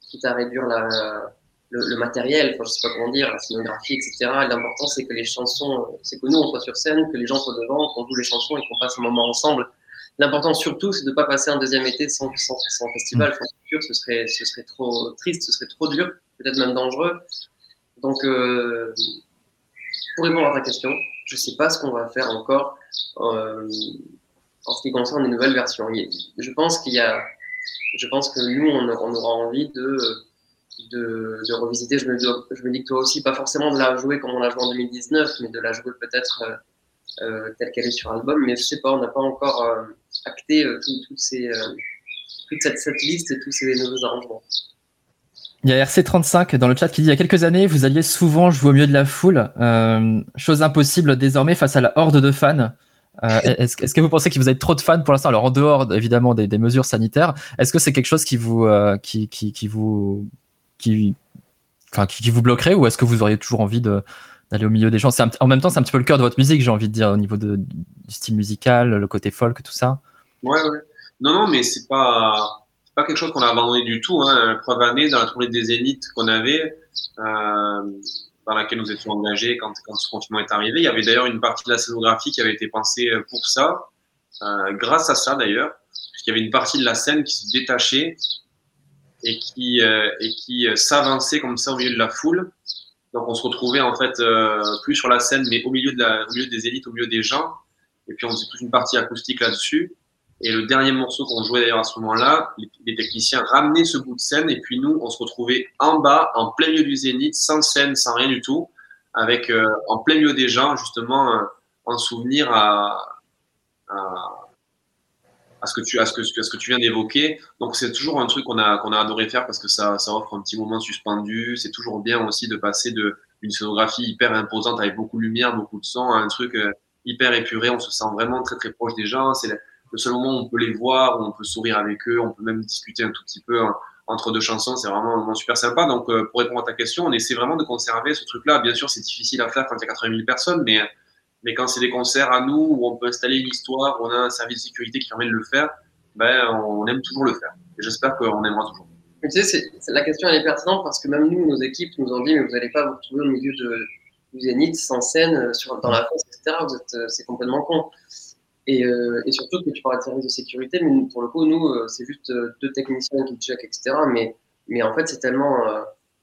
quitte à réduire la, le, matériel, enfin, je sais pas comment dire, la scénographie, etc. L'important, c'est que les chansons, c'est que nous, on soit sur scène, que les gens soient devant, qu'on joue les chansons et qu'on passe un moment ensemble. L'important surtout, c'est de ne pas passer un deuxième été sans, sans, sans festival. Mm. Enfin, ce serait, ce serait trop triste, ce serait trop dur, peut-être même dangereux. Donc, euh, pour répondre à ta question, je ne sais pas ce qu'on va faire encore. Euh, en ce qui concerne les nouvelles versions. Je pense qu'il y a, je pense que nous, on, aura envie de, de, revisiter. Je me, je me, dis que toi aussi, pas forcément de la jouer comme on l'a joué en 2019, mais de la jouer peut-être euh, euh, telle qu'elle est sur album. Mais je sais pas, on n'a pas encore euh, acté toute cette, cette, liste et tous ces nouveaux arrangements. Il y a RC35 dans le chat qui dit il y a quelques années, vous alliez souvent jouer au milieu de la foule. chose impossible désormais face à la horde de fans. Euh, est-ce, que vous pensez que vous avez trop de fans pour l'instant? Alors en dehors évidemment des, mesures sanitaires, est-ce que c'est quelque chose qui vous, euh, qui, qui, qui, vous qui, enfin, qui, vous bloquerait ou est-ce que vous auriez toujours envie d'aller au milieu des gens? En même temps, c'est un petit peu le cœur de votre musique, j'ai envie de dire, au niveau de, du style musical, le côté folk, tout ça. Ouais, ouais. Non, non, mais c'est pas, pas quelque chose qu'on a abandonné du tout. Hein. La preuve année, dans la tournée des Zéniths qu'on avait, euh, dans laquelle nous étions engagés quand, quand ce confinement est arrivé, il y avait d'ailleurs une partie de la scénographie qui avait été pensée pour ça, euh, grâce à ça d'ailleurs, puisqu'il y avait une partie de la scène qui se détachait et qui, euh, et qui euh, s'avançait comme ça au milieu de la foule. Donc on se retrouvait en fait euh, plus sur la scène, mais au milieu, de la, au milieu des élites, au milieu des gens. Et puis on faisait toute une partie acoustique là-dessus. Et le dernier morceau qu'on jouait d'ailleurs à ce moment-là, les, techniciens ramenaient ce bout de scène et puis nous, on se retrouvait en bas, en plein milieu du zénith, sans scène, sans rien du tout, avec en plein milieu des gens, justement, en souvenir à, ce que tu, à ce que, ce que tu viens d'évoquer. Donc c'est toujours un truc qu'on a, qu'on a adoré faire parce que ça, ça offre un petit moment suspendu. C'est toujours bien aussi de passer de une scénographie hyper imposante avec beaucoup de lumière, beaucoup de son à un truc euh, hyper épuré. On se sent vraiment très très proche des gens. Le seul moment où on peut les voir, où on peut sourire avec eux, on peut même discuter un tout petit peu hein, entre deux chansons. C'est vraiment super sympa. Donc euh, pour répondre à ta question, on essaie vraiment de conserver ce truc-là. Bien sûr, c'est difficile à faire quand il y a 80 000 personnes, mais mais quand c'est des concerts à nous où on peut installer une histoire, où on a un service de sécurité qui permet de le faire, ben, on aime toujours le faire. Et j'espère qu'on aimera toujours. tu sais, la question elle est pertinente parce que même nous, nos équipes nous ont dit, mais vous n'allez pas vous retrouver au milieu de, du Zénith sans scène, euh, dans la fosse, etc. Euh, c'est complètement con. Et, euh, et, surtout que tu parles de service de sécurité, mais pour le coup, nous, c'est juste deux techniciens qui checkent, etc. Mais, en fait, c'est tellement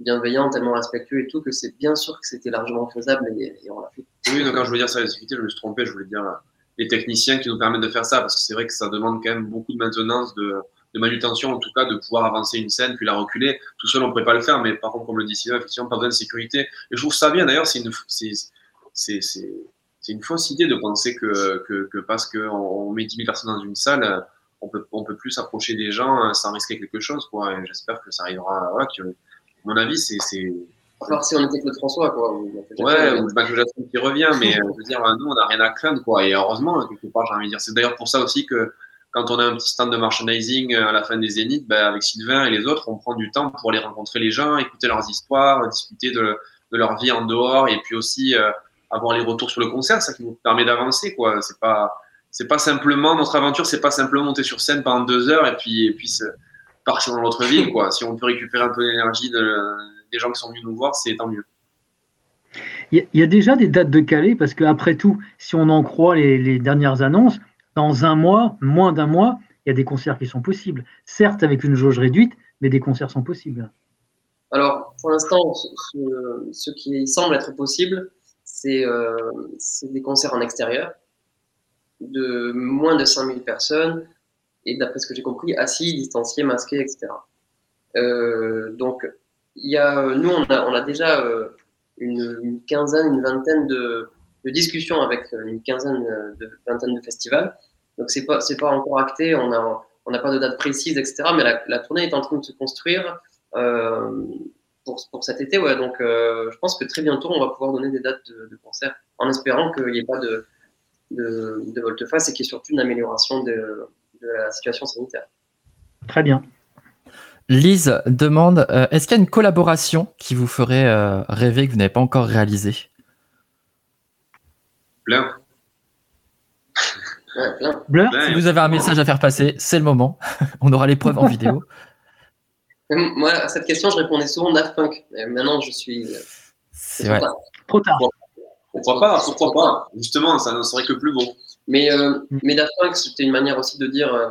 bienveillant, tellement respectueux et tout, que c'est bien sûr que c'était largement faisable et, on l'a fait. Oui, donc quand je voulais dire ça, je me suis trompé, je voulais dire euh, les techniciens qui nous permettent de faire ça, parce que c'est vrai que ça demande quand même beaucoup de maintenance, de, de, manutention, en tout cas, de pouvoir avancer une scène, puis la reculer. Tout seul, on ne pourrait pas le faire, mais par contre, comme le dit Sylvain, effectivement, pas besoin de sécurité. Et je trouve ça bien, d'ailleurs, c'est, c'est, une fausse idée de penser que, que, que parce qu'on met 10 000 personnes dans une salle, on peut, on peut plus s'approcher des gens euh, sans risquer quelque chose, quoi. Et j'espère que ça arrivera, voilà, mon avis, c'est. Alors si on était Claude François, quoi. Ouais, ou Michael Jackson qui revient, mais euh, je veux dire, nous, on n'a rien à craindre, quoi. Et heureusement, quelque part, j'ai envie de dire. C'est d'ailleurs pour ça aussi que quand on a un petit stand de merchandising euh, à la fin des Zéniths, ben, avec Sylvain et les autres, on prend du temps pour aller rencontrer les gens, écouter leurs histoires, discuter de, de leur vie en dehors, et puis aussi euh, avoir les retours sur le concert, ça qui nous permet d'avancer, quoi. C'est pas, c'est pas simplement notre aventure, c'est pas simplement monter sur scène pendant deux heures et puis, et puis partir dans l'autre ville. Quoi. Si on peut récupérer un peu d'énergie des gens qui sont venus nous voir, c'est tant mieux. Il y, a déjà des dates de Calais, parce qu'après tout, si on en croit les, dernières annonces, dans un mois, moins d'un mois, il y a des concerts qui sont possibles. Certes, avec une jauge réduite, mais des concerts sont possibles. Alors, pour l'instant, ce, qui semble être possible, euh, c'est des concerts en extérieur de moins de 5000 personnes et d'après ce que j'ai compris, assis, distanciés, masqués, etc. Euh, donc, y a, nous, on a, a déjà euh, une, quinzaine, une vingtaine de, discussions avec euh, une quinzaine de vingtaine de festivals. Donc, c'est pas, pas encore acté, on a, on n'a pas de date précise, etc. Mais la, tournée est en train de se construire euh, pour, pour, cet été, ouais. Donc, euh, je pense que très bientôt, on va pouvoir donner des dates de, de concert, en espérant qu'il n'y ait pas de, de, de volte-face et qu'il y ait surtout une amélioration de, de la situation sanitaire. Très bien. Lise demande euh, est-ce qu'il y a une collaboration qui vous ferait euh, rêver que vous n'avez pas encore réalisée? Plein. plein. Si vous avez un message à faire passer, c'est le moment. On aura les preuves en vidéo. Moi, à cette question, je répondais souvent Daft Punk. Mais maintenant, je suis. C'est vrai. Trop tard. Pourquoi pas Pourquoi pas? Justement, ça ne serait que plus beau. Mais, euh, mm. mais Daft Punk, c'était une manière aussi de dire euh,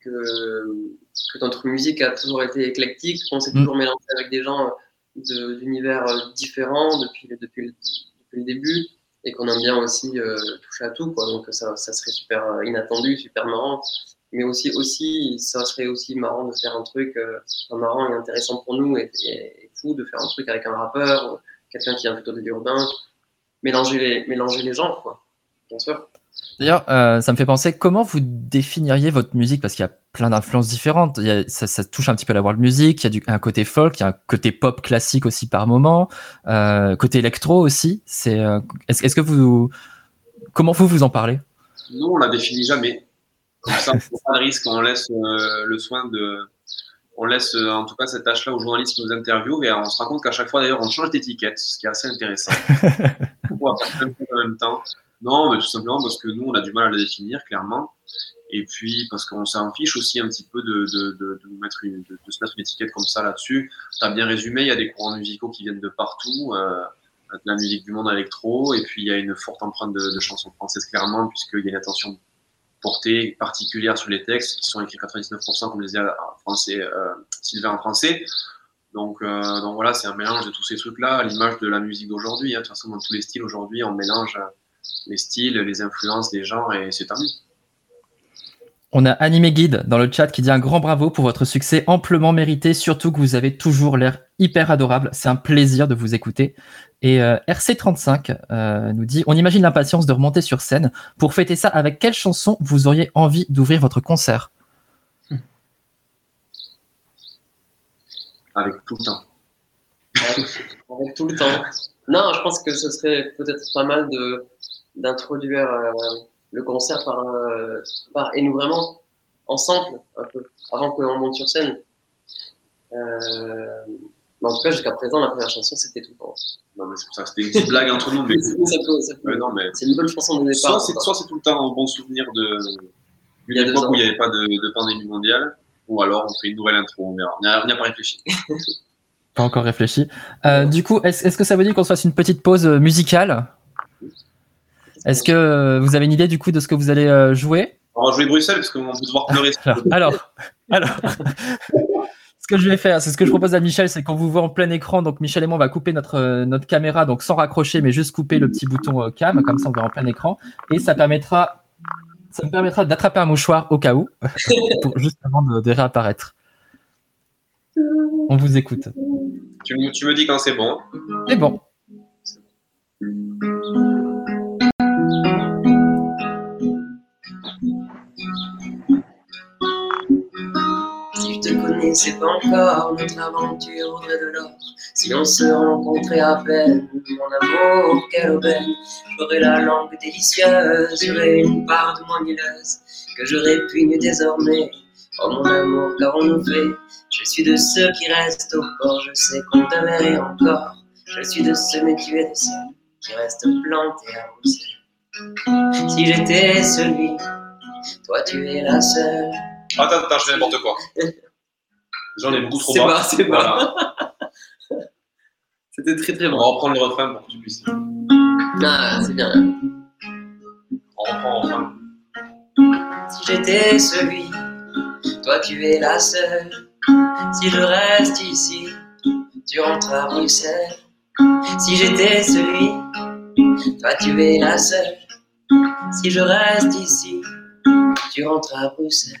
que, que, notre musique a toujours été éclectique, qu'on s'est mm. toujours mélangé avec des gens d'univers euh, différents depuis, depuis, depuis, le début et qu'on aime bien aussi euh, toucher à tout. Quoi. Donc ça, ça, serait super inattendu, super marrant. Mais aussi, aussi, ça serait aussi marrant de faire un truc marrant et intéressant pour nous et, et, fou de faire un truc avec un rappeur, quelqu'un qui vient plutôt de l'urbain, mélanger les, mélanger les genres, quoi. bien sûr. D'ailleurs, euh, ça me fait penser, comment vous définiriez votre musique? Parce qu'il y a plein d'influences différentes. Il y a, ça, ça, touche un petit peu à la world music, il y a du, un côté folk, il y a un côté pop classique aussi par moment, euh, côté électro aussi. C'est, euh, est-ce, est-ce que vous, comment vous vous en parlez? Nous, on la définit jamais. Comme ça, on pas de risque, on laisse euh, le soin de, on laisse euh, en tout cas cette tâche-là aux journalistes qui nous interviewent et on se rend compte qu'à chaque fois d'ailleurs on change d'étiquette, ce qui est assez intéressant. faire choses en même temps? Non, mais tout simplement parce que nous on a du mal à le définir clairement. Et puis parce qu'on s'en fiche aussi un petit peu de, de, de, de mettre une, de, se mettre une étiquette comme ça là-dessus. Tu as bien résumé, il y a des courants musicaux qui viennent de partout, euh, de la musique du monde électro, et puis il y a une forte empreinte de, de chansons françaises clairement, puisqu'il y a une attention particulière sur les textes qui sont écrits 99%, comme disait en français, euh, Sylvain en français. Donc, euh, donc voilà, c'est un mélange de tous ces trucs-là, l'image de la musique d'aujourd'hui. Hein. De toute façon, dans tous les styles aujourd'hui, on mélange les styles, les influences, les genres, et c'est mieux. On a Animé Guide dans le chat qui dit un grand bravo pour votre succès amplement mérité, surtout que vous avez toujours l'air hyper adorable. C'est un plaisir de vous écouter. Et euh, RC35 euh, nous dit On imagine l'impatience de remonter sur scène. Pour fêter ça, avec quelle chanson vous auriez envie d'ouvrir votre concert? Avec tout le temps. Avec, tout le temps. Non, je pense que ce serait peut-être pas mal de d'introduire. Euh, le concert par, euh, par, et nous vraiment ensemble un peu avant qu'on monte sur scène. Euh, mais en tout cas, jusqu'à présent, la première chanson, c'était tout le temps. Non, mais c'est pour ça, c'était une petite blague entre nous. Mais... C'est une bonne chanson de départ. Soit c'est tout le temps un bon souvenir de d'une époque où il n'y avait pas de, de, pandémie mondiale, ou alors on fait une nouvelle intro, on verra. On n'y a, pas réfléchi. pas encore réfléchi. Euh, du coup, est-ce est que ça veut dire qu'on se fasse une petite pause musicale? Est-ce que euh, vous avez une idée du coup de ce que vous allez euh, jouer? On va jouer Bruxelles parce qu'on peut devoir pleurer. alors, alors, ce que je vais faire, c'est ce que je propose à Michel, c'est qu'on vous voit en plein écran. Donc Michel et moi, on va couper notre, euh, notre caméra, donc sans raccrocher, mais juste couper le petit bouton cam, comme ça on verra en plein écran. Et ça permettra, ça me permettra d'attraper un mouchoir au cas où, pour, juste avant de, réapparaître. On vous écoute. Tu, tu me dis quand c'est bon. C'est bon. C'est pas encore notre aventure auprès de l'or. Si on se rencontrait à peine, mon amour, quelle aubaine. J'aurais la langue délicieuse, j'aurais une part de moi mielleuse que je répugne désormais. Oh mon amour, qu'avons-nous fait? Je suis de ceux qui restent au port, je sais qu'on te verrait encore. Je suis de ceux, mais tu es de ceux qui restent plantés à Bruxelles. Si j'étais celui, toi tu es la seule. Attends, attends, je fais n'importe quoi. J'en ai beaucoup trop C'est bas, c'est bas. C'était très très bon. On va reprendre le refrain pour que tu puisses. Ah, c'est bien. On reprend enfin. Si j'étais celui, toi tu es la seule. Si je reste ici, tu rentres à Bruxelles. Si j'étais celui, toi tu es la seule. Si je reste ici, tu rentres à Bruxelles.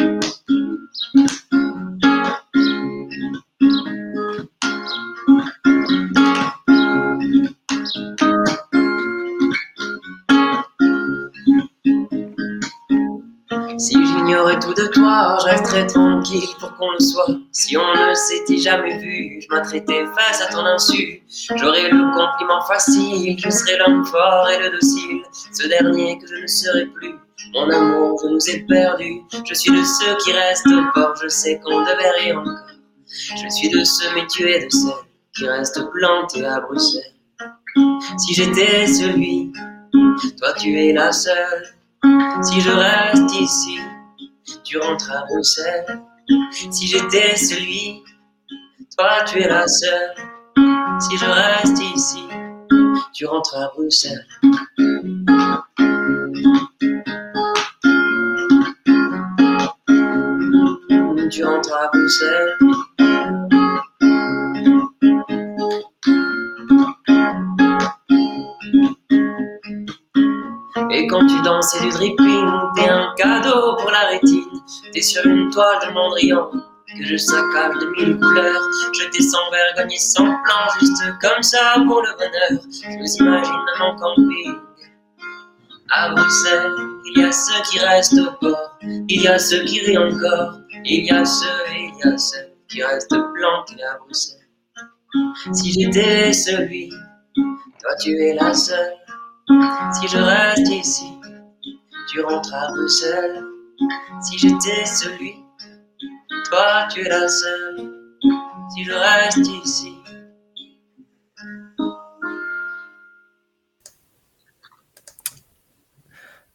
tout de toi, je resterais tranquille pour qu'on le soit. Si on ne s'était jamais vu, je m'attraitais face à ton insu. J'aurais le compliment facile, je serais l'homme fort et le docile. Ce dernier que je ne serai plus. Mon amour, je nous ai perdus. Je suis de ceux qui restent port, je sais qu'on devait rire encore. Je suis de ceux, mais tu es de celles qui restent plantées à Bruxelles. Si j'étais celui, toi tu es la seule. Si je reste ici, tu rentres à Bruxelles. Si j'étais celui, toi tu es la seule. Si je reste ici, tu rentres à Bruxelles. tu rentres à Bruxelles. Et quand tu danses, c'est du dripping, t'es un cadeau pour la rétine. T'es sur une toile de Mondrian que je saccage de mille couleurs. Je sans vergogne sans plan, juste comme ça pour le bonheur. Je vous imagine en camping. À Bruxelles, il y a ceux qui restent au port, il y a ceux qui rient encore, il y a ceux et il y a ceux qui restent plantés à Bruxelles. Si j'étais celui, toi tu es la seule. Si je reste ici, tu rentres à Bruxelles. Si j'étais celui, toi tu es la seule. Si je reste ici.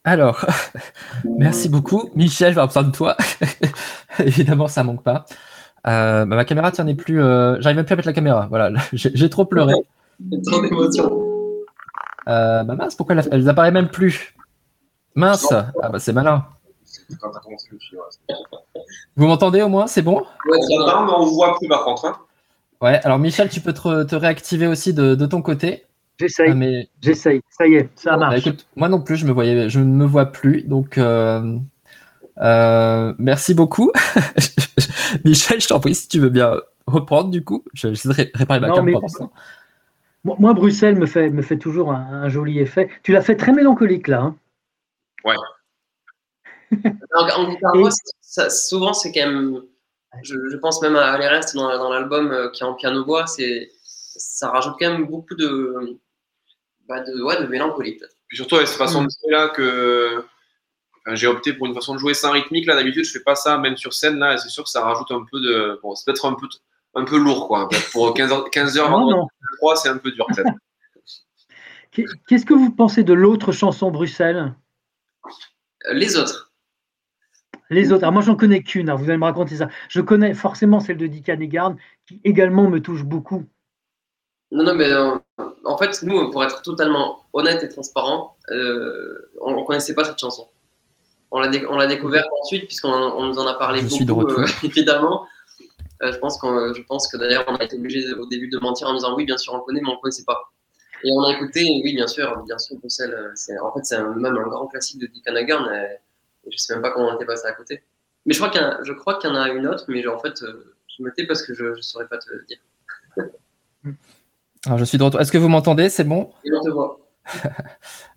Alors, merci beaucoup. Michel, je vais besoin de toi. Évidemment, ça manque pas. Euh, bah, ma caméra tient n'est plus. euh, J'arrive même plus à mettre la caméra. Voilà, j'ai j'ai trop pleuré. Trop d'émotions. Euh, bah mince, pourquoi elle, elle apparaît même plus? Mince. Ah bah c'est malin. Quand t'as commencé le film, ouais. Vous m'entendez au moins? C'est bon? Ouais, Ça va, mais on voit plus par contre. Hein. Ouais. Alors Michel, tu peux te, réactiver aussi de, de ton côté. J'essaye, Ah, mais j'essaye. Ça y est, ça Bah, marche. écoute, moi non plus, je me voyais, je ne me vois plus. Donc, euh, euh, merci beaucoup. Michel, je t'en prie, si tu veux bien reprendre du coup. Je de ré- réparer ma Non, cam mais- pendant ce temps. Moi, Bruxelles me fait, me fait toujours un, un joli effet. Tu l'as fait très mélancolique là. hein? En, en guitare voix, ça- souvent c'est quand même. Je, je pense même à les restes dans, dans l'album euh, qui est en piano voix, c'est ça rajoute quand même beaucoup de bah de ouais de mélancolie peut-être. Puis surtout avec cette façon Mm. de jouer là que enfin, j'ai opté pour une façon de jouer sans rythmique. Là, d'habitude, je fais pas ça, même sur scène. Là, c'est sûr que ça rajoute un peu de. Bon, c'est peut-être un peu, un peu lourd, quoi. Pour 15 heures, 15 heures Non, vendredi non. 3, c'est un peu dur, peut-être. Qu'est- Qu'est-ce que vous pensez de l'autre chanson Bruxelles? Euh, Les autres. Les autres. Alors moi, j'en connais qu'une. alors Vous allez me raconter ça. Je connais forcément celle de Dick Hanegard, qui également me touche beaucoup. Non, non, mais euh, en fait, nous, pour être totalement honnête et transparent, euh, on ne connaissait pas cette chanson. On l'a, dé- on l'a découverte ensuite, puisqu'on on nous en a parlé Je beaucoup, suis de retour. euh, évidemment. Euh, je, pense qu'on, je pense que d'ailleurs, on a été obligé au début de mentir en disant oui, bien sûr, on le connaît, mais on ne le connaissait pas. Et on a écouté, oui, bien sûr, bien sûr, Bruxelles, c'est, en fait, c'est un- même un grand classique de Dick et je ne sais même pas comment on était passé à côté. Mais je crois qu'il y, en a une autre, mais genre, en fait, euh, je me tais parce que je ne saurais pas te le dire. Alors, je suis de retour. Est-ce que vous m'entendez? C'est bon? Et on te voit.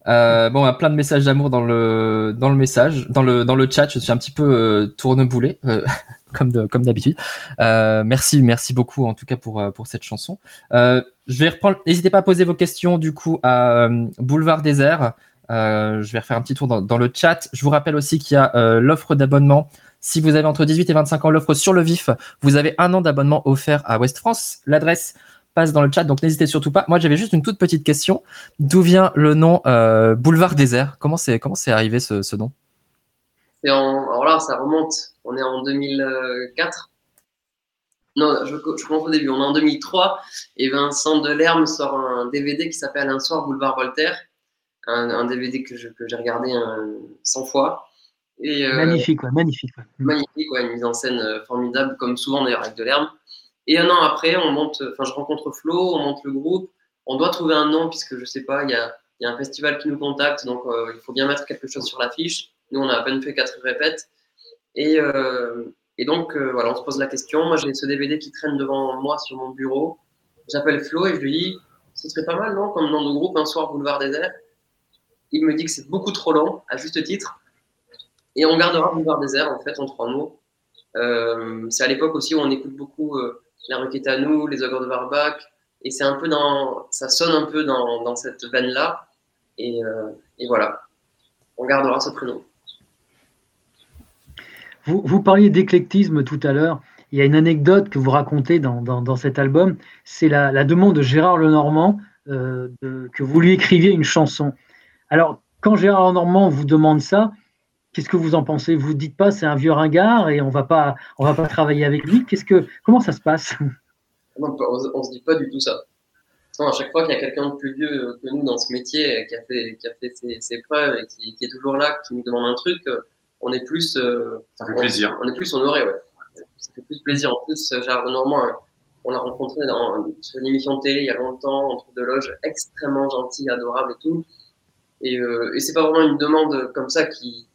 Euh, Bon, a plein de messages d'amour dans le dans le message, dans le dans le chat. Je suis un petit peu euh, tourneboulé, euh, comme de, comme d'habitude. Merci, merci beaucoup en tout cas pour pour cette chanson. Je vais reprendre. N'hésitez pas à poser vos questions du coup à Boulevard Désert. Euh, je vais refaire un petit tour dans, le chat. Je vous rappelle aussi qu'il y a euh, l'offre d'abonnement. Si vous avez entre 18 et 25 ans, l'offre sur le vif, vous avez un an d'abonnement offert à West France. L'adresse passe dans le chat, donc n'hésitez surtout pas. Moi, j'avais juste une toute petite question. D'où vient le nom euh, Boulevard Désert Comment c'est comment c'est arrivé ce, nom? Alors là, ça remonte. On est en 2004. Non, je, je commence au début. On est en 2003 et Vincent Delerme sort un DVD qui s'appelle Un soir boulevard Voltaire. Un, un DVD que, j'ai regardé un, 100 fois. Et, euh, Magnifique, ouais, magnifique. ouais. magnifique, ouais, une mise en scène euh, formidable, comme souvent d'ailleurs avec Delerme. Et un an après, on monte, enfin, je rencontre Flo, on monte le groupe. On doit trouver un nom puisque je sais pas, il y a, y a un festival qui nous contacte, donc euh, il faut bien mettre quelque chose sur l'affiche. Nous, on a à peine fait quatre répètes. Et, euh, et donc, euh, voilà, on se pose la question. Moi, j'ai ce DVD qui traîne devant moi sur mon bureau. J'appelle Flo et je lui dis Ce serait pas mal, non, comme nom de groupe, un soir Boulevard Désert Il me dit que c'est beaucoup trop long, à juste titre. Et on gardera Boulevard Désert, en fait, en trois mots. Euh, c'est à l'époque aussi où on écoute beaucoup euh, La Requête à nous, Les Ogres de Barbac. Et c'est un peu dans. Ça sonne un peu dans, cette veine-là. Et, euh, et voilà. On gardera ce prénom. Vous, vous parliez d'éclectisme tout à l'heure. Il y a une anecdote que vous racontez dans, dans- cet album. C'est la, la demande de Gérard Lenormand que vous lui écriviez une chanson. Alors, quand Gérard Lenormand vous demande ça, qu'est-ce que vous en pensez? Vous dites pas c'est un vieux ringard et on va pas on va pas travailler avec lui. Qu'est-ce que comment ça se passe? Non, on, on se dit pas du tout ça. Non, à chaque fois qu'il y a quelqu'un de plus vieux que nous dans ce métier, qui a fait, qui a fait ses, ses preuves et qui, qui est toujours là, qui nous demande un truc, euh, on est plus. euh, Ça fait on- plaisir. On est plus honoré, ouais. Ça fait plus plaisir. En plus, Gérard Lenormand, euh, on l'a rencontré dans, sur une émission de télé il y a longtemps, entre deux loges, extrêmement gentil, adorable et tout. Et, euh, et c'est pas vraiment une demande comme ça qui.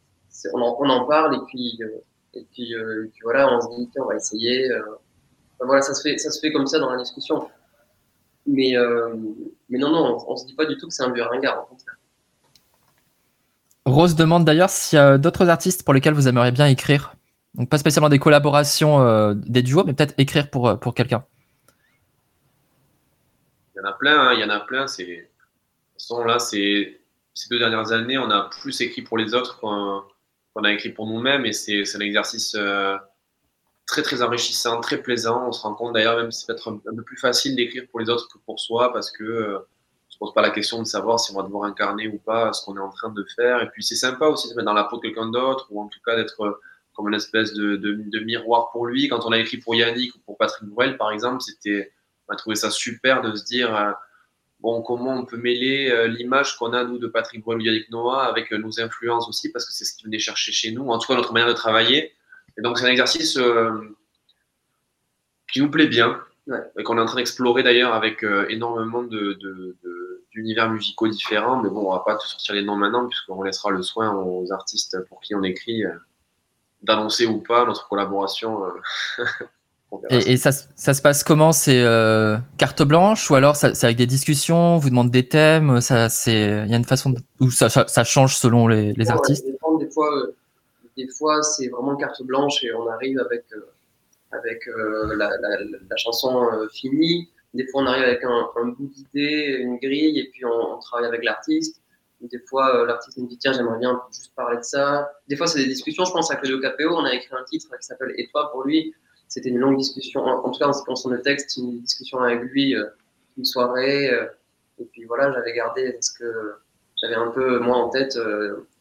On en, on en parle et puis, euh, et puis, euh, et puis voilà, on se dit, on va essayer. euh. Enfin, voilà, ça se, fait, ça se fait comme ça dans la discussion. Mais, euh, mais non, non, on, on se dit pas du tout que c'est un vieux ringard, contraire. Rose demande d'ailleurs s'il y a d'autres artistes pour lesquels vous aimeriez bien écrire. Donc pas spécialement des collaborations, euh, des duos, mais peut-être écrire pour, pour quelqu'un. Il y en a plein, hein, il y en a plein. C'est... De toute façon, là, c'est... ces deux dernières années, on a plus écrit pour les autres qu'on a écrit pour nous-mêmes et c'est un exercice très très enrichissant, très plaisant. On se rend compte d'ailleurs même c'est peut-être un, peu plus facile d'écrire pour les autres que pour soi parce que euh, on se pose pas la question de savoir si on va devoir incarner ou pas ce qu'on est en train de faire. Et puis c'est sympa aussi de se mettre dans la peau de quelqu'un d'autre ou en tout cas d'être euh, comme une espèce de, miroir pour lui. Quand on a écrit pour Yannick ou pour Patrick Bruel par exemple, on a trouvé ça super de se dire euh, bon comment on peut mêler l'image qu'on a nous de Patrick Bruel Yannick Noah avec nos influences aussi parce que c'est ce qu'il venait chercher chez nous. En tout cas notre manière de travailler et donc, c'est un exercice euh, qui nous plaît bien, et qu'on est en train d'explorer d'ailleurs avec euh, énormément d'univers musicaux différents. Mais bon, on va pas te sortir les noms maintenant, puisqu'on laissera le soin aux artistes pour qui on écrit euh, d'annoncer ou pas notre collaboration. et, ça, ça, se passe comment? C'est carte blanche ou alors c'est avec des discussions Vous demandez des thèmes Ça, c'est il y a une façon où ça, ça, change selon les, les artistes? des fois, des fois, c'est vraiment carte blanche et on arrive avec, euh, avec euh, la, la, chanson euh, finie. Des fois, on arrive avec un, un bout d'idée, une grille, et puis on, travaille avec l'artiste. Des fois, l'artiste me dit tiens, j'aimerais bien juste parler de ça. Des fois, c'est des discussions. Je pense à Claudio Capéo, on a écrit un titre qui s'appelle Et toi pour lui. C'était une longue discussion. En, tout cas, en ce qui concerne le texte, une discussion avec lui, une soirée. et puis voilà, j'avais gardé ce que j'avais un peu moi en tête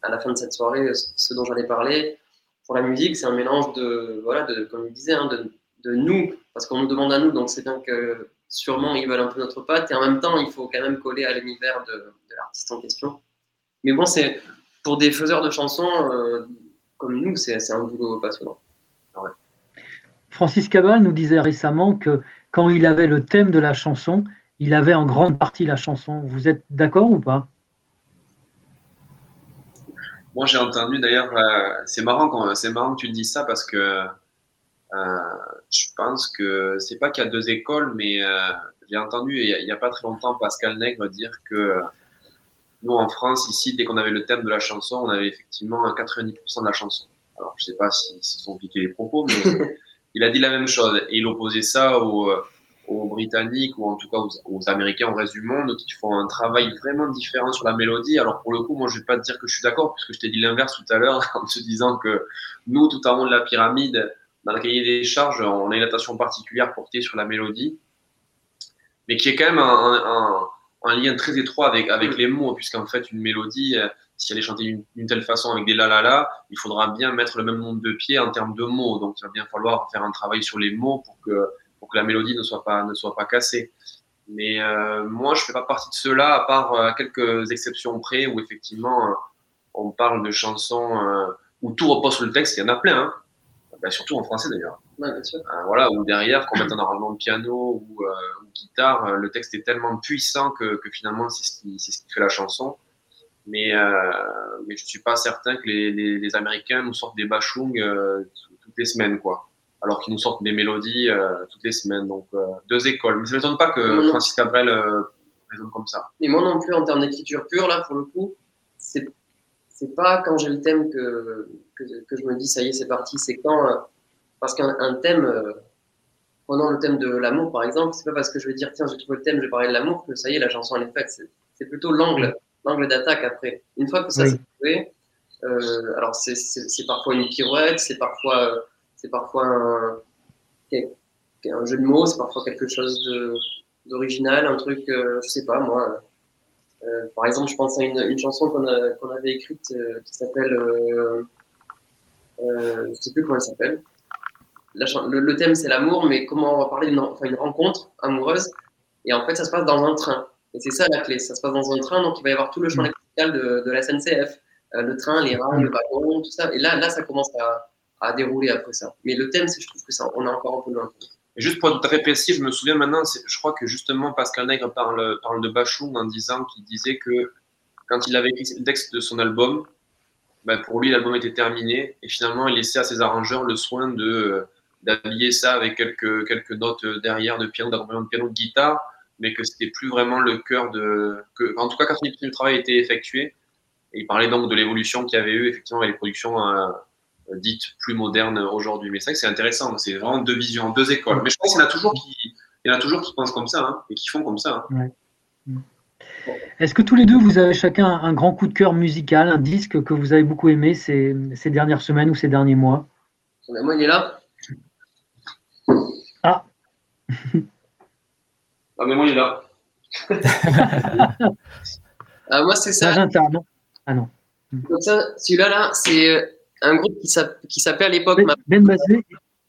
à la fin de cette soirée ce dont j'allais parler. Pour la musique, c'est un mélange de, voilà, de, comme il disait, hein, de, de, nous, parce qu'on nous demande à nous, donc c'est bien que sûrement ils veulent un peu notre patte, et en même temps, il faut quand même coller à l'univers de, l'artiste en question. Mais bon, c'est pour des faiseurs de chansons euh, comme nous, c'est un boulot passionnant. Francis Cabal nous disait récemment que quand il avait le thème de la chanson, il avait en grande partie la chanson. Vous êtes d'accord ou pas? Moi, j'ai entendu d'ailleurs, euh, c'est marrant, c'est marrant que tu dis ça parce que euh, je pense que c'est pas qu'il y a deux écoles, mais euh, j'ai entendu il n'y a, pas très longtemps Pascal Nègre dire que nous en France, ici, dès qu'on avait le thème de la chanson, on avait effectivement 90% de la chanson. Alors, je sais pas si se sont piqués les propos, mais il a dit la même chose et il opposait ça au aux Britanniques ou en tout cas aux, Américains au reste du monde qui font un travail vraiment différent sur la mélodie. Alors pour le coup, moi je vais pas te dire que je suis d'accord puisque je t'ai dit l'inverse tout à l'heure en te disant que nous, tout en haut de la pyramide, dans le cahier des charges, on a une attention particulière portée sur la mélodie, mais qui est quand même un, lien très étroit avec, avec les mots puisqu'en fait une mélodie, euh, si elle est chantée d'une telle façon avec des la la la, il faudra bien mettre le même nombre de pieds en termes de mots. Donc il va bien falloir faire un travail sur les mots pour que pour que la mélodie ne soit pas, ne soit pas cassée. Mais euh, moi, je ne fais pas partie de ceux-là, à part euh, quelques exceptions près, où effectivement, on parle de chansons où tout repose sur le texte. Il y en a plein, hein. ben, surtout en français d'ailleurs. Voilà, où derrière, qu'on mette un arrangement de piano ou, guitare, le texte est tellement puissant que, finalement, c'est ce, qui, ce qui fait la chanson. Mais, mais je ne suis pas certain que les, les, Américains nous sortent des bachungs toutes les semaines, quoi alors qu'ils nous sortent des mélodies euh, toutes les semaines. Donc, euh, deux écoles. Mais ça ne m'étonne pas que Francis Cabrel euh, raisonne comme ça. Et moi non plus, en termes d'écriture pure, là, pour le coup, c'est c'est pas quand j'ai le thème que, que, je me dis ça y est, c'est parti. C'est quand. Parce qu'un thème. Prenons le thème de l'amour, par exemple, c'est pas parce que je vais dire, tiens, j'ai trouvé le thème, je vais parler de l'amour, que ça y est, la chanson, elle est faite. C'est plutôt l'angle, l'angle d'attaque après. Une fois que ça s'est trouvé, alors c'est parfois une pirouette, c'est parfois c'est parfois un, un, jeu de mots, c'est parfois quelque chose d'original, un truc, euh, je sais pas moi. Euh, par exemple, je pense à une, chanson qu'on avait écrite euh, qui s'appelle, je sais plus comment elle s'appelle. Le, thème c'est l'amour, mais comment on va parler d'une une rencontre amoureuse Et en fait, ça se passe dans un train. Et c'est ça la clé. Ça se passe dans un train, donc il va y avoir tout le champ mm. lexical de, de la SNCF. le train, les rails, le wagon, tout ça. Et là, là, ça commence à, à dérouler après ça. Mais le thème, c'est je trouve que ça, on a encore un peu loin. juste pour être fait précis, je me souviens maintenant, je crois que justement Pascal Nègre parle, parle de Bachung en disant qu'il disait que quand il avait écrit le texte de son album, ben pour lui l'album était terminé et finalement il laissait à ses arrangeurs le soin de d'habiller ça avec quelques, quelques notes derrière de piano, d'accompagnement de piano, de guitare, mais que c'était plus vraiment le cœur de. Que, en tout cas, quand le travail était effectué, et il parlait donc de l'évolution qu'il y avait eu effectivement avec les productions. Euh, euh, dite plus moderne aujourd'hui. Mais c'est vrai que c'est intéressant, c'est vraiment deux visions, deux écoles. Mais je pense qu'il y en a toujours qui, il y en a toujours qui pensent comme ça hein, et qui font comme ça. Hein. Est-ce que tous les deux, vous avez chacun un grand coup de cœur musical, un disque que vous avez beaucoup aimé ces, ces dernières semaines ou ces derniers mois? Moi, il est là. Ah. ah, mais moi, il est là. ah, moi, c'est ça. Magenta, non Ah non. Donc ça, celui-là, là, c'est un groupe qui s'appelait à l'époque Ben, ma, ben Bazé.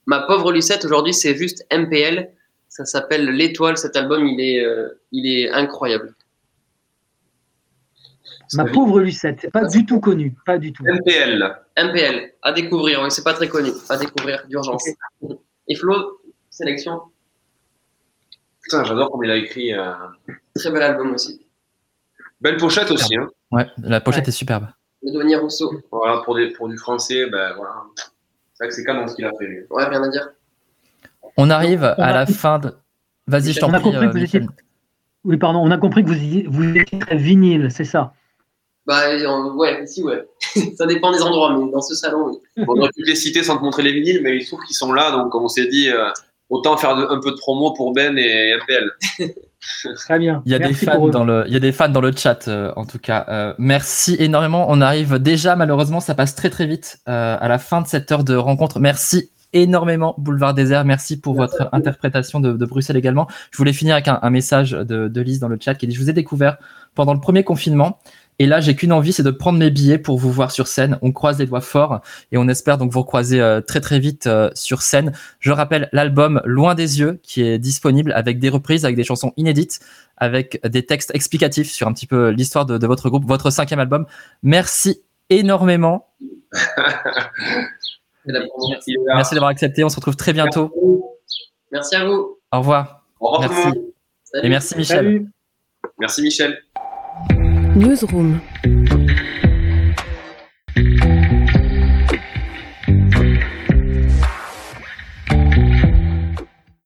ma pauvre Lucette. Aujourd'hui, c'est juste MPL. Ça s'appelle L'étoile. Cet album, il est, euh, il est incroyable. Ma pauvre Lucette, c'est pas du tout connu, pas du tout. MPL. MPL, à découvrir, oui, c'est pas très connu, à découvrir d'urgence. Et Flo, sélection Putain, j'adore comme il a écrit. euh, Très bel album aussi. Belle pochette aussi. Hein. Ouais, la pochette Ouais. est superbe. Le douanier Rousseau, Voilà, pour, des, pour du français, ben voilà. C'est vrai que c'est canon ce qu'il a fait. lui. ouais, rien à dire. On arrive On à a- la fin de. Vas-y, je t'en prie. compris euh, que vous étiez- Michel. Oui, pardon, on a compris que vous, y- vous étiez très vinyle, c'est ça. Bah, euh, ouais, ici, ouais. ça dépend des endroits, mais dans ce salon, oui. On aurait pu les citer sans te montrer les vinyles, mais il se trouve qu'ils sont là, donc on s'est dit euh, autant faire de- un peu de promo pour Ben et MPL. Très bien. Il y a des Merci fans dans le, il y a des fans dans le chat euh, en tout cas. Euh, merci énormément. On arrive déjà malheureusement, ça passe très très vite euh, à la fin de cette heure de rencontre. Merci énormément Boulevard Désert. Merci pour Merci votre interprétation de, de Bruxelles également. Je voulais finir avec un, un message de, de Lise dans le chat qui dit je vous ai découvert pendant le premier confinement. Et là, j'ai qu'une envie, c'est de prendre mes billets pour vous voir sur scène. On croise les doigts fort et on espère donc vous recroiser euh, très très vite euh, sur scène. Je rappelle l'album Loin des yeux qui est disponible avec des reprises, avec des chansons inédites, avec des textes explicatifs sur un petit peu l'histoire de, de votre groupe, votre cinquième album. Merci énormément. Merci d'avoir accepté. On se retrouve très bientôt. Merci à vous. Au revoir. Au revoir tout le Merci. monde. Et merci Michel. Salut. Merci Michel. Newsroom.